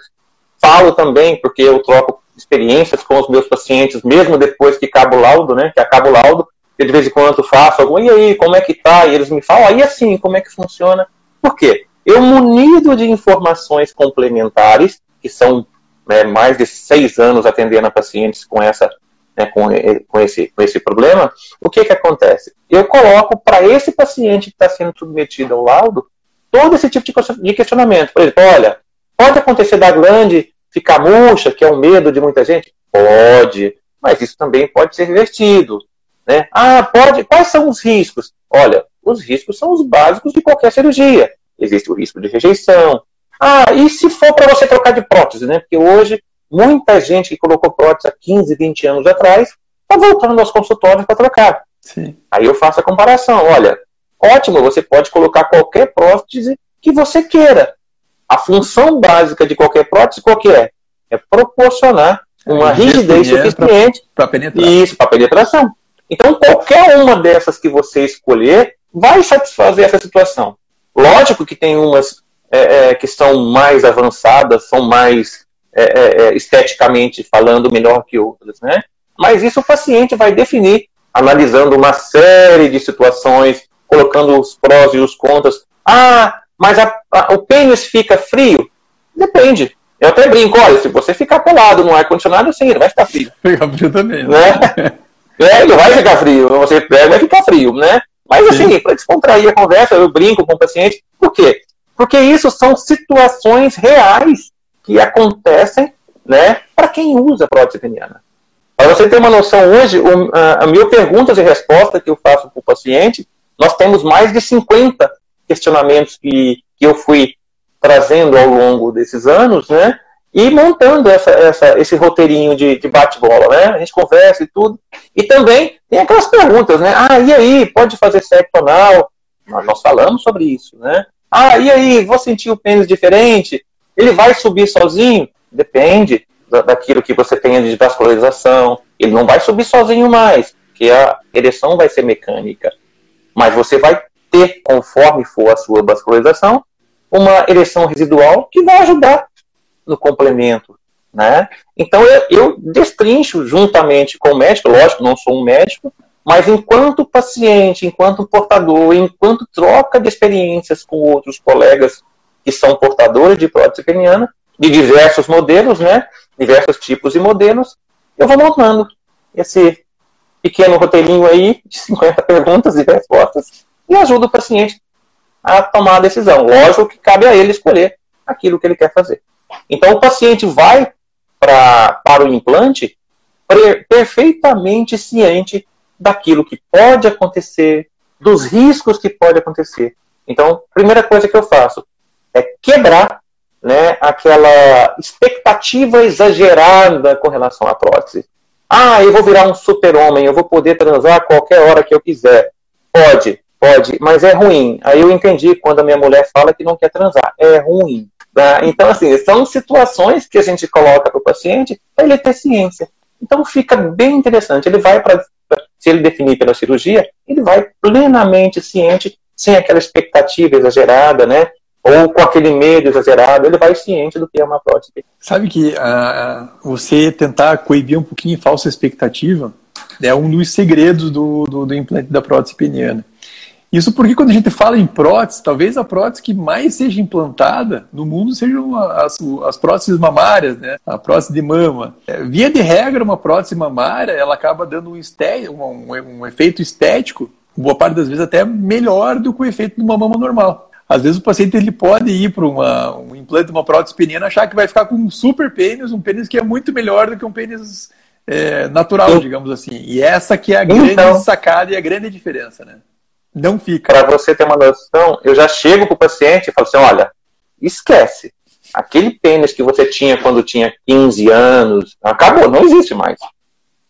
falo também, porque eu troco experiências com os meus pacientes, mesmo depois que acaba o laudo, né, que acaba o laudo, eu de vez em quando faço algum, e aí, como é que tá? E eles me falam, aí assim, como é que funciona? Por quê? Eu munido de informações complementares, que são né, mais de seis anos atendendo a pacientes com, essa, né, com, com, esse, com esse problema, o que, que acontece? Eu coloco para esse paciente que está sendo submetido ao laudo todo esse tipo de questionamento. Por exemplo, olha, pode acontecer da glande ficar murcha, que é o medo de muita gente? Pode, mas isso também pode ser revertido. Né? Ah, pode. Quais são os riscos? Olha, os riscos são os básicos de qualquer cirurgia existe o risco de rejeição. Ah, e se for para você trocar de prótese, né? Porque hoje muita gente que colocou prótese há 15, 20 anos atrás está voltando aos consultórios para trocar. Sim. Aí eu faço a comparação. Olha, ótimo, você pode colocar qualquer prótese que você queira. A função básica de qualquer prótese qual que é? É proporcionar uma é, rigidez suficiente para penetrar. Isso, para penetração. Então, qualquer uma dessas que você escolher vai satisfazer essa situação. Lógico que tem umas é, é, que são mais avançadas, são mais é, é, é, esteticamente falando melhor que outras, né? Mas isso o paciente vai definir, analisando uma série de situações, colocando os prós e os contras. Ah, mas a, a, o pênis fica frio? Depende. Eu até brinco, olha, se você ficar pelado no ar-condicionado, sim, ele vai ficar frio. Fica frio também. Né? né? é, ele vai ficar frio. Você pega, vai ficar frio, né? Mas assim, para descontrair a conversa, eu brinco com o paciente. Por quê? Porque isso são situações reais que acontecem né, para quem usa prótese peniana. Para você ter uma noção, hoje, a, a mil perguntas e respostas que eu faço para o paciente, nós temos mais de 50 questionamentos que, que eu fui trazendo ao longo desses anos, né? E montando essa, essa, esse roteirinho de, de bate-bola, né? A gente conversa e tudo. E também tem aquelas perguntas, né? Ah, e aí, pode fazer sexo anal? Nós, nós falamos sobre isso, né? Ah, e aí, vou sentir o pênis diferente? Ele vai subir sozinho? Depende daquilo que você tenha de vascularização. Ele não vai subir sozinho mais, porque a ereção vai ser mecânica. Mas você vai ter, conforme for a sua vascularização, uma ereção residual que vai ajudar no complemento. Né? Então eu, eu destrincho juntamente com o médico, lógico, não sou um médico, mas enquanto paciente, enquanto portador, enquanto troca de experiências com outros colegas que são portadores de prótese peniana, de diversos modelos, né? Diversos tipos e modelos, eu vou montando esse pequeno roteirinho aí de 50 perguntas e respostas e ajuda o paciente a tomar a decisão. Lógico que cabe a ele escolher aquilo que ele quer fazer. Então, o paciente vai pra, para o implante perfeitamente ciente daquilo que pode acontecer, dos riscos que pode acontecer. Então, primeira coisa que eu faço é quebrar né, aquela expectativa exagerada com relação à prótese. Ah, eu vou virar um super-homem, eu vou poder transar a qualquer hora que eu quiser. Pode, Pode, mas é ruim. Aí eu entendi quando a minha mulher fala que não quer transar. É ruim. Tá? Então, assim, são situações que a gente coloca para o paciente para ele ter ciência. Então fica bem interessante. Ele vai para. Se ele definir pela cirurgia, ele vai plenamente ciente, sem aquela expectativa exagerada, né? Ou com aquele medo exagerado, ele vai ciente do que é uma prótese. Sabe que uh, você tentar coibir um pouquinho falsa expectativa é um dos segredos do, do, do implante da prótese peniana. Isso porque quando a gente fala em prótese, talvez a prótese que mais seja implantada no mundo sejam as, as próteses mamárias, né? A prótese de mama. É, via de regra, uma prótese mamária, ela acaba dando um, esté um, um, efeito estético, boa parte das vezes até melhor do que o efeito de uma mama normal. Às vezes o paciente ele pode ir para um implante de uma prótese peniana achar que vai ficar com um super pênis, um pênis que é muito melhor do que um pênis é, natural, digamos assim. E essa que é a grande então, sacada e a grande diferença, né? Não fica. Para você ter uma noção, eu já chego para o paciente e falo assim: olha, esquece. Aquele pênis que você tinha quando tinha 15 anos, acabou, não existe mais.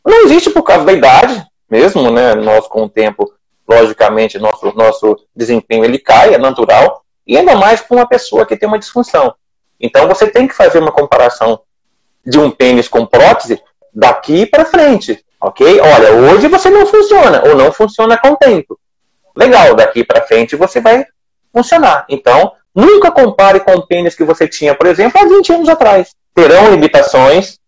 Não existe por causa da idade mesmo, né? Nós, com o tempo, logicamente, nosso, nosso desempenho ele cai, é natural, e ainda mais com uma pessoa que tem uma disfunção. Então você tem que fazer uma comparação de um pênis com prótese daqui para frente, ok? Olha, hoje você não funciona, ou não funciona com o tempo legal, daqui para frente você vai funcionar. Então, nunca compare com o pênis que você tinha, por exemplo, há 20 anos atrás. Terão limitações,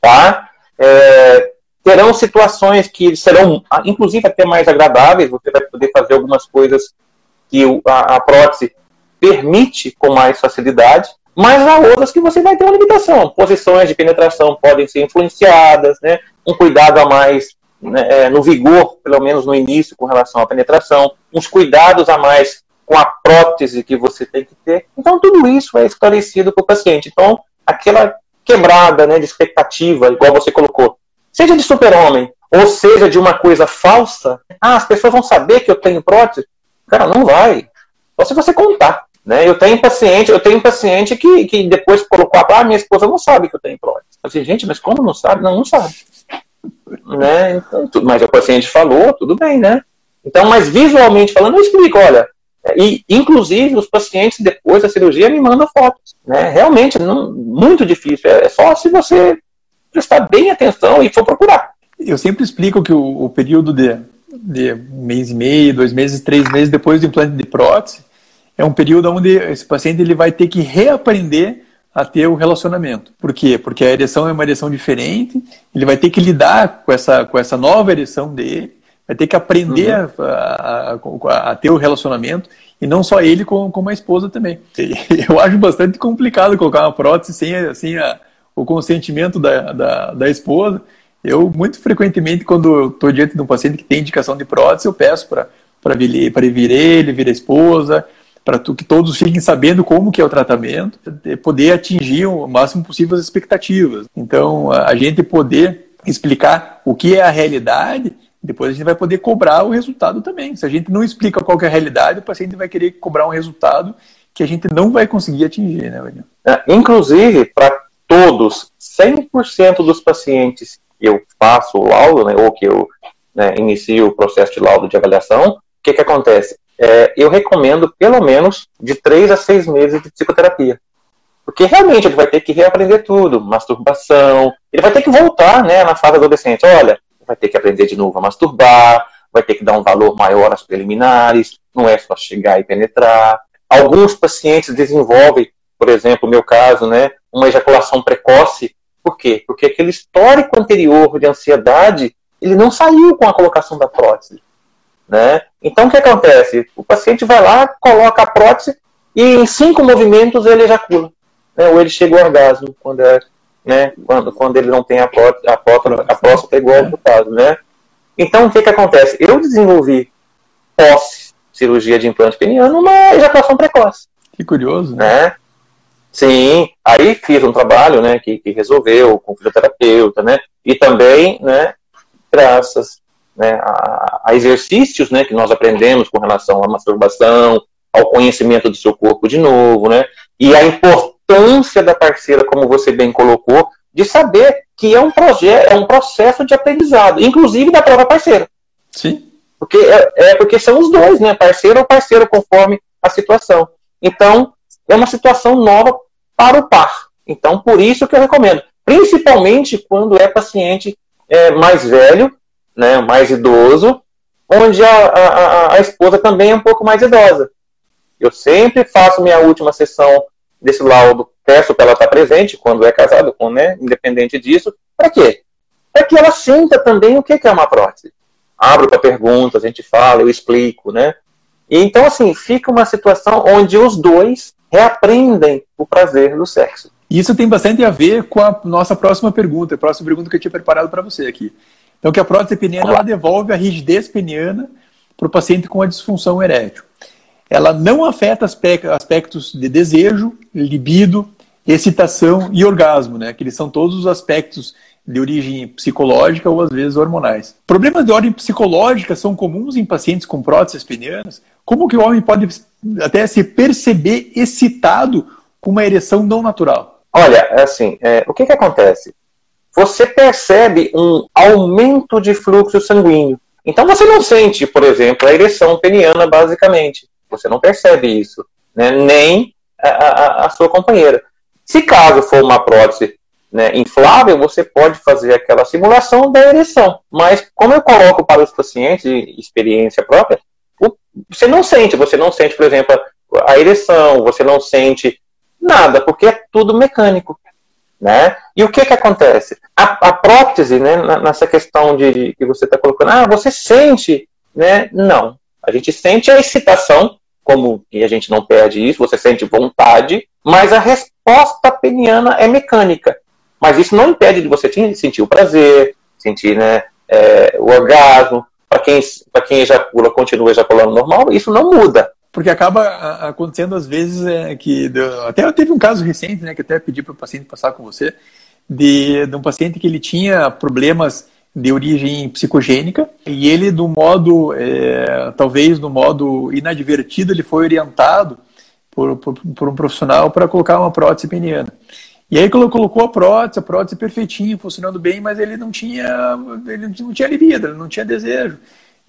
tá? É, terão situações que serão, inclusive, até mais agradáveis. Você vai poder fazer algumas coisas que a, a prótese permite com mais facilidade, mas há outras que você vai ter uma limitação. Posições de penetração podem ser influenciadas, né? um cuidado a mais né, é, no vigor, pelo menos no início, com relação à penetração, uns cuidados a mais com a prótese que você tem que ter. Então, tudo isso é esclarecido para o paciente. Então, aquela quebrada né, de expectativa, igual você colocou, seja de super-homem, ou seja de uma coisa falsa, ah, as pessoas vão saber que eu tenho prótese. Cara, não vai. Só se você contar. Né? Eu tenho paciente, eu tenho paciente que, que depois colocou, ah, minha esposa não sabe que eu tenho prótese. Assim, gente, mas como não sabe? Não, não sabe. Né? Então, tudo, mas o paciente falou, tudo bem, né? Então, mas visualmente falando, eu explico, olha, e inclusive os pacientes depois da cirurgia me mandam fotos, né? Realmente, não, muito difícil. É só se você prestar bem atenção e for procurar. Eu sempre explico que o, o período de, de mês e meio, dois meses, três meses depois do implante de prótese é um período onde esse paciente ele vai ter que reaprender a ter o relacionamento. Por quê? Porque a ereção é uma ereção diferente, ele vai ter que lidar com essa, com essa nova ereção dele, vai ter que aprender uhum. a, a, a, ter o relacionamento, e não só ele, com, com a esposa também. Eu acho bastante complicado colocar uma prótese sem, assim, a, o consentimento da, da, da esposa. Eu, muito frequentemente, quando estou diante de um paciente que tem indicação de prótese, eu peço para vir, vir ele, vir a esposa, para que todos fiquem sabendo como que é o tratamento, poder atingir o máximo possível as expectativas. Então, a gente poder explicar o que é a realidade, depois a gente vai poder cobrar o resultado também. Se a gente não explica qual é a realidade, o paciente vai querer cobrar um resultado que a gente não vai conseguir atingir, né? É, inclusive, para todos, 100% dos pacientes que eu faço o laudo, né, ou que eu né, inicio o processo de laudo de avaliação, o que, que acontece? É, eu recomendo pelo menos de três a seis meses de psicoterapia. Porque realmente ele vai ter que reaprender tudo, masturbação, ele vai ter que voltar né, na fase adolescente. Olha, vai ter que aprender de novo a masturbar, vai ter que dar um valor maior às preliminares, não é só chegar e penetrar. Alguns pacientes desenvolvem, por exemplo, no meu caso, né, uma ejaculação precoce. Por quê? Porque aquele histórico anterior de ansiedade, ele não saiu com a colocação da prótese. Né? Então, o que acontece? O paciente vai lá, coloca a prótese e em cinco movimentos ele ejacula. Né? Ou ele chega ao orgasmo, quando, é, né? quando, quando ele não tem a prótese, a prótese, a próstata igual ao caso. Né? Então, o que, que acontece? Eu desenvolvi pós-cirurgia de implante peniano uma ejaculação precoce. Que curioso. Né? Sim, aí fiz um trabalho né, que, que resolveu com o fisioterapeuta, né? E também, né, graças né, a, a, exercícios né, que nós aprendemos com relação à masturbação, ao conhecimento do seu corpo de novo, né, e a importância da parceira, como você bem colocou, de saber que é um projeto, é um processo de aprendizado, inclusive da própria parceira. Sim. Porque é, é porque são os dois, né, parceiro ou parceiro, conforme a situação. Então, é uma situação nova para o par. Então, por isso que eu recomendo, principalmente quando é paciente é, mais velho né, mais idoso, onde a, a, a esposa também é um pouco mais idosa. Eu sempre faço minha última sessão desse laudo, peço para ela estar presente quando é casado, com, né, independente disso. Para quê? Para que ela sinta também o que é uma prótese. Abro para perguntas, a gente fala, eu explico, né? E então, assim, fica uma situação onde os dois reaprendem o prazer do sexo. Isso tem bastante a ver com a nossa próxima pergunta, a próxima pergunta que eu tinha preparado para você aqui. Então, que a prótese peniana ela devolve a rigidez peniana para o paciente com a disfunção erétil. Ela não afeta aspectos de desejo, libido, excitação e orgasmo, né? Que eles são todos os aspectos de origem psicológica ou às vezes hormonais. Problemas de ordem psicológica são comuns em pacientes com próteses penianas. Como que o homem pode até se perceber excitado com uma ereção não natural? Olha, é assim, é, o que, que acontece? Você percebe um aumento de fluxo sanguíneo. Então você não sente, por exemplo, a ereção peniana, basicamente. Você não percebe isso, né? nem a, a, a, sua companheira. Se caso for uma prótese né, inflável, você pode fazer aquela simulação da ereção. Mas como eu coloco para os pacientes experiência própria, você não sente, você não sente, por exemplo, a ereção, você não sente nada, porque é tudo mecânico. Né? E o que, que acontece? A, a prótese, né, nessa questão de, de que você está colocando, ah, você sente, né? Não. A gente sente a excitação, como e a gente não perde isso, você sente vontade, mas a resposta peniana é mecânica. Mas isso não impede de você sentir o prazer, sentir né, é, o orgasmo. Para quem, quem ejacula, continua ejaculando normal, isso não muda porque acaba acontecendo às vezes é, que até teve um caso recente, né, que até pedi para o paciente passar com você, de, de um paciente que ele tinha problemas de origem psicogênica e ele do modo é, talvez no modo inadvertido ele foi orientado por, por, por um profissional para colocar uma prótese peniana E aí colocou a prótese, a prótese perfeitinha, funcionando bem, mas ele não tinha, ele não tinha libido, ele não tinha desejo.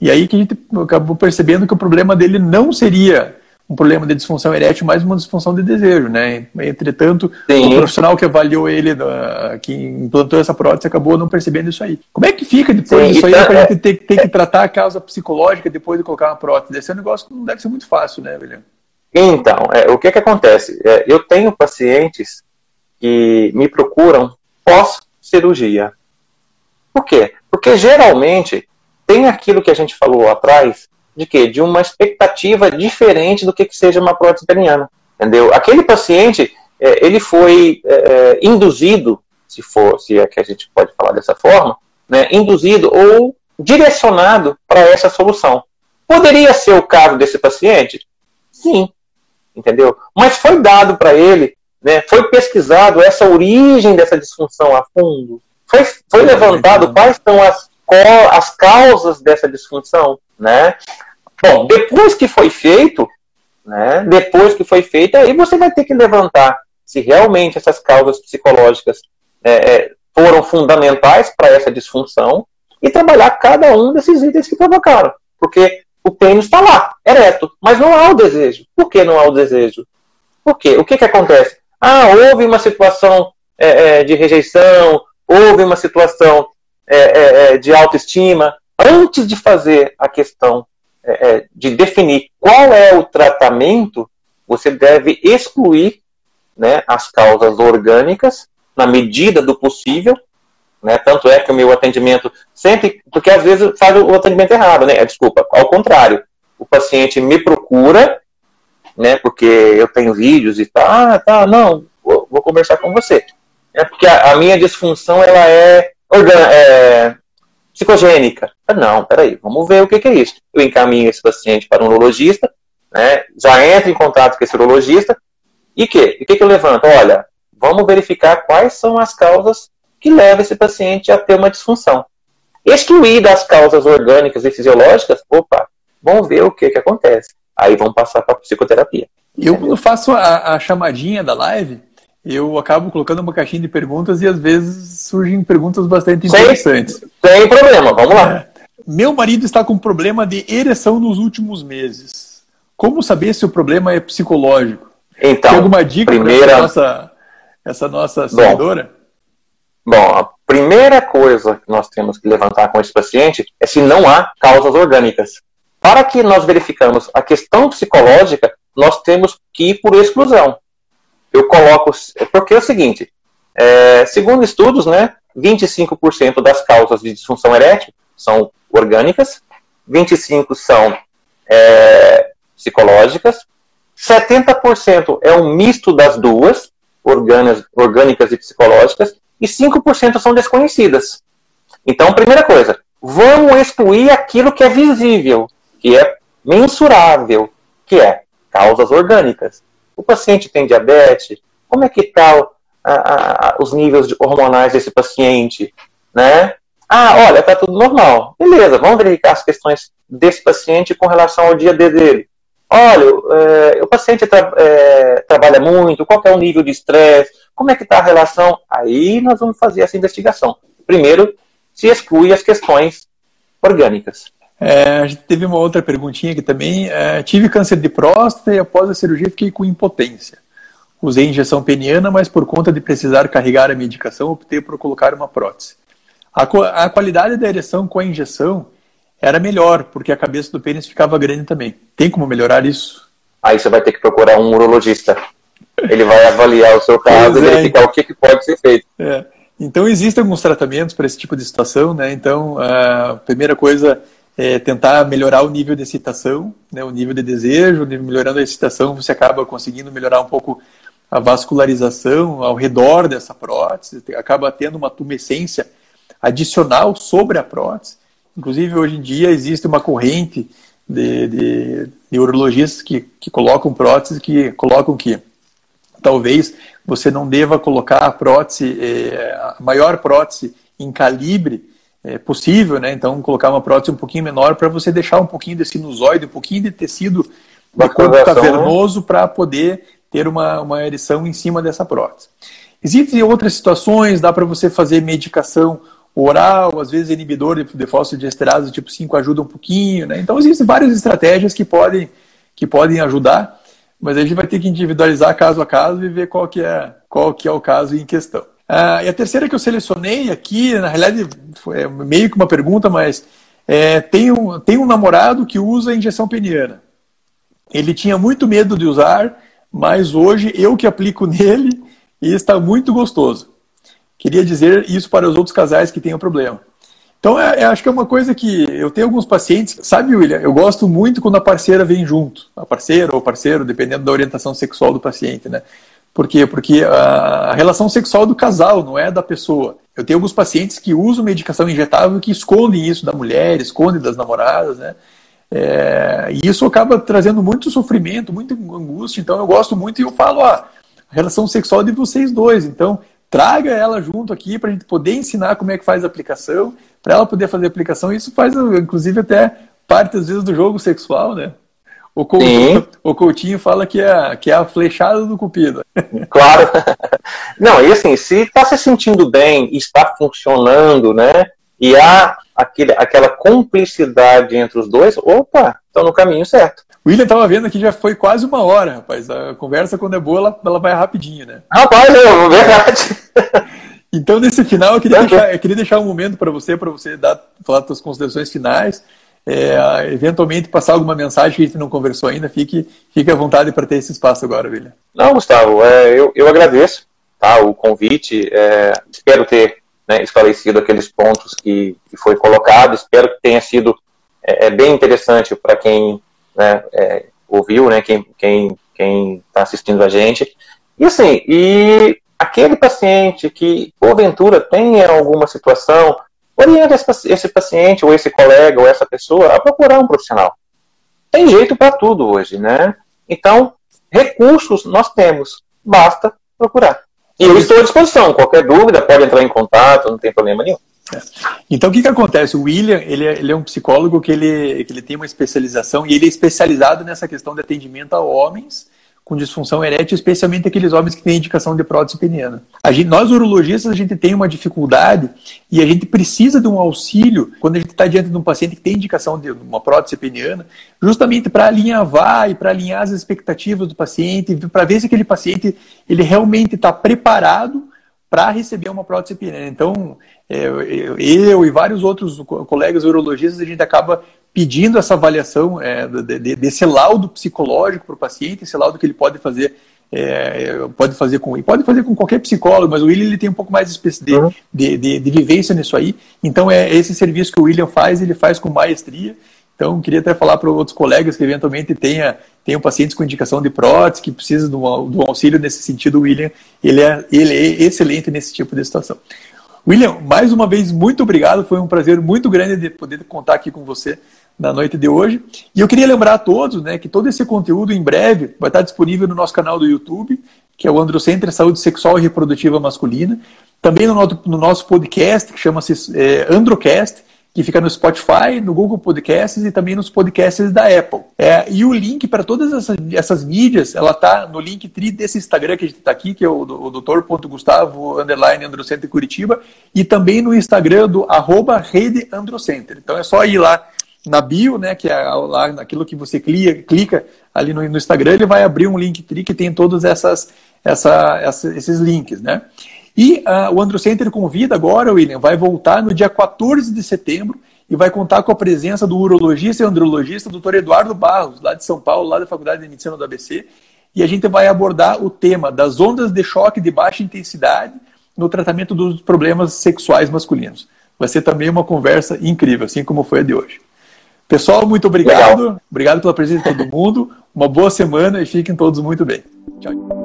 E aí que a gente acabou percebendo que o problema dele não seria um problema de disfunção erétil, mas uma disfunção de desejo, né? Entretanto, Sim. o profissional que avaliou ele, que implantou essa prótese, acabou não percebendo isso aí. Como é que fica depois Sim, disso aí, tá, para a gente ter, ter, que tratar a causa psicológica depois de colocar uma prótese? Esse é um negócio que não deve ser muito fácil, né, William? Então, é, o que que acontece? É, eu tenho pacientes que me procuram pós-cirurgia. Por quê? Porque geralmente tem aquilo que a gente falou atrás, de quê? De uma expectativa diferente do que, que seja uma prótese peniana. Entendeu? Aquele paciente, é, ele foi é, é, induzido, se for, se é que a gente pode falar dessa forma, né, induzido ou direcionado para essa solução. Poderia ser o caso desse paciente? Sim. Entendeu? Mas foi dado para ele né? Foi pesquisado essa origem dessa disfunção a fundo? Foi, foi levantado quais são as, as causas dessa disfunção? Né? Bom, depois que foi feito, né, depois que foi feito, aí você vai ter que levantar se realmente essas causas psicológicas é, é foram fundamentais para essa disfunção e trabalhar cada um desses itens que provocaram. Porque o pênis está lá, ereto, mas não há o desejo. Por que não há o desejo? Por quê? O que, que acontece? Ah, houve uma situação é, é, de rejeição, houve uma situação é, é, é de autoestima. Antes de fazer a questão é, de definir qual é o tratamento, você deve excluir né, as causas orgânicas na medida do possível. Né, tanto é que o meu atendimento sempre, porque às vezes faz o atendimento errado, né? Desculpa, ao contrário. O paciente me procura né? Porque eu tenho vídeos e tal. Ah, tá, não, vou, vou conversar com você. É porque a, a minha disfunção ela é, é psicogênica. Não, peraí, vamos ver o que, que, é isso. Eu encaminho esse paciente para um urologista, né? Já entra em contato com esse urologista e que? o que, que eu levanto? Olha, vamos verificar quais são as causas que levam esse paciente a ter uma disfunção. Excluir das causas orgânicas e fisiológicas, opa, vamos ver o que, que acontece aí vão passar para psicoterapia. Eu, faço a, a, chamadinha da live, eu acabo colocando uma caixinha de perguntas e às vezes surgem perguntas bastante interessantes. Sem, sem problema, vamos lá. É, meu marido está com problema de ereção nos últimos meses. Como saber se o problema é psicológico? Então, Tem alguma dica primeira... para nossa, essa nossa seguidora? Bom, bom, a primeira coisa que nós temos que levantar com esse paciente é se não há causas orgânicas. Para que nós verificamos a questão psicológica, nós temos que ir por exclusão. Eu coloco. Porque é o seguinte: é, segundo estudos, né, 25% das causas de disfunção erétil são orgânicas, 25% são é, psicológicas, 70% é um misto das duas, orgânicas, orgânicas e psicológicas, e 5% são desconhecidas. Então, primeira coisa, vamos excluir aquilo que é visível que é mensurável, que é causas orgânicas. O paciente tem diabetes, como é que está os níveis hormonais desse paciente, né? Ah, olha, está tudo normal. Beleza, vamos verificar as questões desse paciente com relação ao dia D dele. Olha, é, o paciente tra é, trabalha muito, qual é o nível de estresse, como é que está a relação? Aí nós vamos fazer essa investigação. Primeiro, se exclui as questões orgânicas. É, a gente teve uma outra perguntinha aqui também. É, tive câncer de próstata e após a cirurgia fiquei com impotência. Usei injeção peniana, mas por conta de precisar carregar a medicação, optei por colocar uma prótese. A, a qualidade da ereção com a injeção era melhor, porque a cabeça do pênis ficava grande também. Tem como melhorar isso? Aí você vai ter que procurar um urologista. Ele vai avaliar o seu caso e é, verificar então. o que, que pode ser feito. É. Então, existem alguns tratamentos para esse tipo de situação, né? Então, a primeira coisa é, tentar melhorar o nível de excitação, né, o nível de desejo, melhorando a excitação, você acaba conseguindo melhorar um pouco a vascularização ao redor dessa prótese, acaba tendo uma tumescência adicional sobre a prótese. Inclusive, hoje em dia, existe uma corrente de, de, de urologistas que, que colocam próteses que colocam que talvez você não deva colocar a prótese, é, a maior prótese em calibre, é, possível, né? Então, colocar uma prótese um pouquinho menor para você deixar um pouquinho de sinusoide, um pouquinho de tecido de corpo cavernoso para poder ter uma, uma ereção em cima dessa prótese. Existem outras situações, dá para você fazer medicação oral, às vezes inibidor de, de fosfodiesterase tipo 5 ajuda um pouquinho, né? Então existem várias estratégias que podem, que podem ajudar, mas a gente vai ter que individualizar caso a caso e ver qual que é, qual que é o caso em questão. Ah, e a terceira que eu selecionei aqui, na realidade, foi meio que uma pergunta, mas é, tem, um, tem um namorado que usa injeção peniana. Ele tinha muito medo de usar, mas hoje eu que aplico nele e está muito gostoso. Queria dizer isso para os outros casais que o problema. Então, é, é, acho que é uma coisa que eu tenho alguns pacientes, sabe, William? Eu gosto muito quando a parceira vem junto, a parceira ou parceiro, dependendo da orientação sexual do paciente, né? Por quê? Porque a relação sexual é do casal, não é da pessoa. Eu tenho alguns pacientes que usam medicação injetável que escondem isso da mulher, escondem das namoradas, né? É, e isso acaba trazendo muito sofrimento, muita angústia. Então eu gosto muito e eu falo, ah, a relação sexual é de vocês dois. Então traga ela junto aqui para a gente poder ensinar como é que faz a aplicação, para ela poder fazer a aplicação. Isso faz, inclusive, até parte às vezes do jogo sexual, né? O Coutinho, o Coutinho fala que é, que é a flechada do Cupido. Claro. Não, e assim, se está se sentindo bem, está funcionando, né? E há aquele, aquela cumplicidade entre os dois, opa, estão no caminho certo. O William estava vendo aqui, já foi quase uma hora, rapaz. A conversa, quando é boa, ela, ela vai rapidinho, né? Rapaz, é verdade. Então, nesse final, eu queria, deixar, eu queria deixar um momento para você, para você dar, falar suas considerações finais é, eventualmente passar alguma mensagem que a gente não conversou ainda, fique, fique à vontade para ter esse espaço agora, William. Não, Gustavo, é, eu, eu agradeço tá, o convite, é, espero ter né, esclarecido aqueles pontos que, que foi colocado, espero que tenha sido é, é bem interessante para quem né, é, ouviu, né, quem quem quem está assistindo a gente. E assim, e aquele paciente que porventura tenha alguma situação orienta esse paciente, ou esse colega, ou essa pessoa a procurar um profissional. Tem jeito para tudo hoje, né? Então, recursos nós temos, basta procurar. E eu estou à disposição. Qualquer dúvida, pode entrar em contato, não tem problema nenhum. É. Então, o que, que acontece? O William, ele é, ele é um psicólogo que ele, que ele tem uma especialização e ele é especializado nessa questão de atendimento a homens com disfunção erétil, especialmente aqueles homens que têm indicação de prótese peniana. A gente, nós, urologistas, a gente tem uma dificuldade e a gente precisa de um auxílio quando a gente está diante de um paciente que tem indicação de uma prótese peniana, justamente para alinhavar e para alinhar as expectativas do paciente, para ver se aquele paciente ele realmente está preparado para receber uma prótese peniana. Então, é, eu e vários outros colegas urologistas, a gente acaba pedindo essa avaliação é, desse laudo psicológico para o paciente, esse laudo que ele pode fazer é, pode fazer com pode fazer com qualquer psicólogo, mas o William ele tem um pouco mais de, uhum. de, de, de, vivência nisso aí. Então é esse serviço que o William faz, ele faz com maestria. Então queria até falar para outros colegas que eventualmente tenha tenham pacientes com indicação de prótese que precisam de um, de um auxílio nesse sentido. O William ele é ele é excelente nesse tipo de situação. William, mais uma vez muito obrigado. Foi um prazer muito grande de poder contar aqui com você na noite de hoje. E eu queria lembrar a todos né, que todo esse conteúdo em breve vai estar disponível no nosso canal do YouTube, que é o Androcenter Saúde Sexual e Reprodutiva Masculina. Também no nosso, no nosso podcast, que chama-se é, Androcast, que fica no Spotify, no Google Podcasts e também nos podcasts da Apple. É, e o link para todas essas, essas, mídias, ela está no link tri desse Instagram que a gente está aqui, que é o, o doutor.gustavo, underline Androcenter Curitiba, e também no Instagram do arroba Rede Androcenter. Então é só ir lá na bio, né, que é lá naquilo que você clica, clica ali no, no, Instagram, ele vai abrir um link tri que tem todos essas, essa, essa, esses links, né? E uh, o Andro Center convida agora, William, vai voltar no dia 14 de setembro e vai contar com a presença do urologista e andrologista Dr. Eduardo Barros, lá de São Paulo, lá da Faculdade de Medicina do ABC, e a gente vai abordar o tema das ondas de choque de baixa intensidade no tratamento dos problemas sexuais masculinos. Vai ser também uma conversa incrível, assim como foi a de hoje. Pessoal, muito obrigado. Legal. Obrigado pela presença de todo mundo. Uma boa semana e fiquem todos muito bem. Tchau.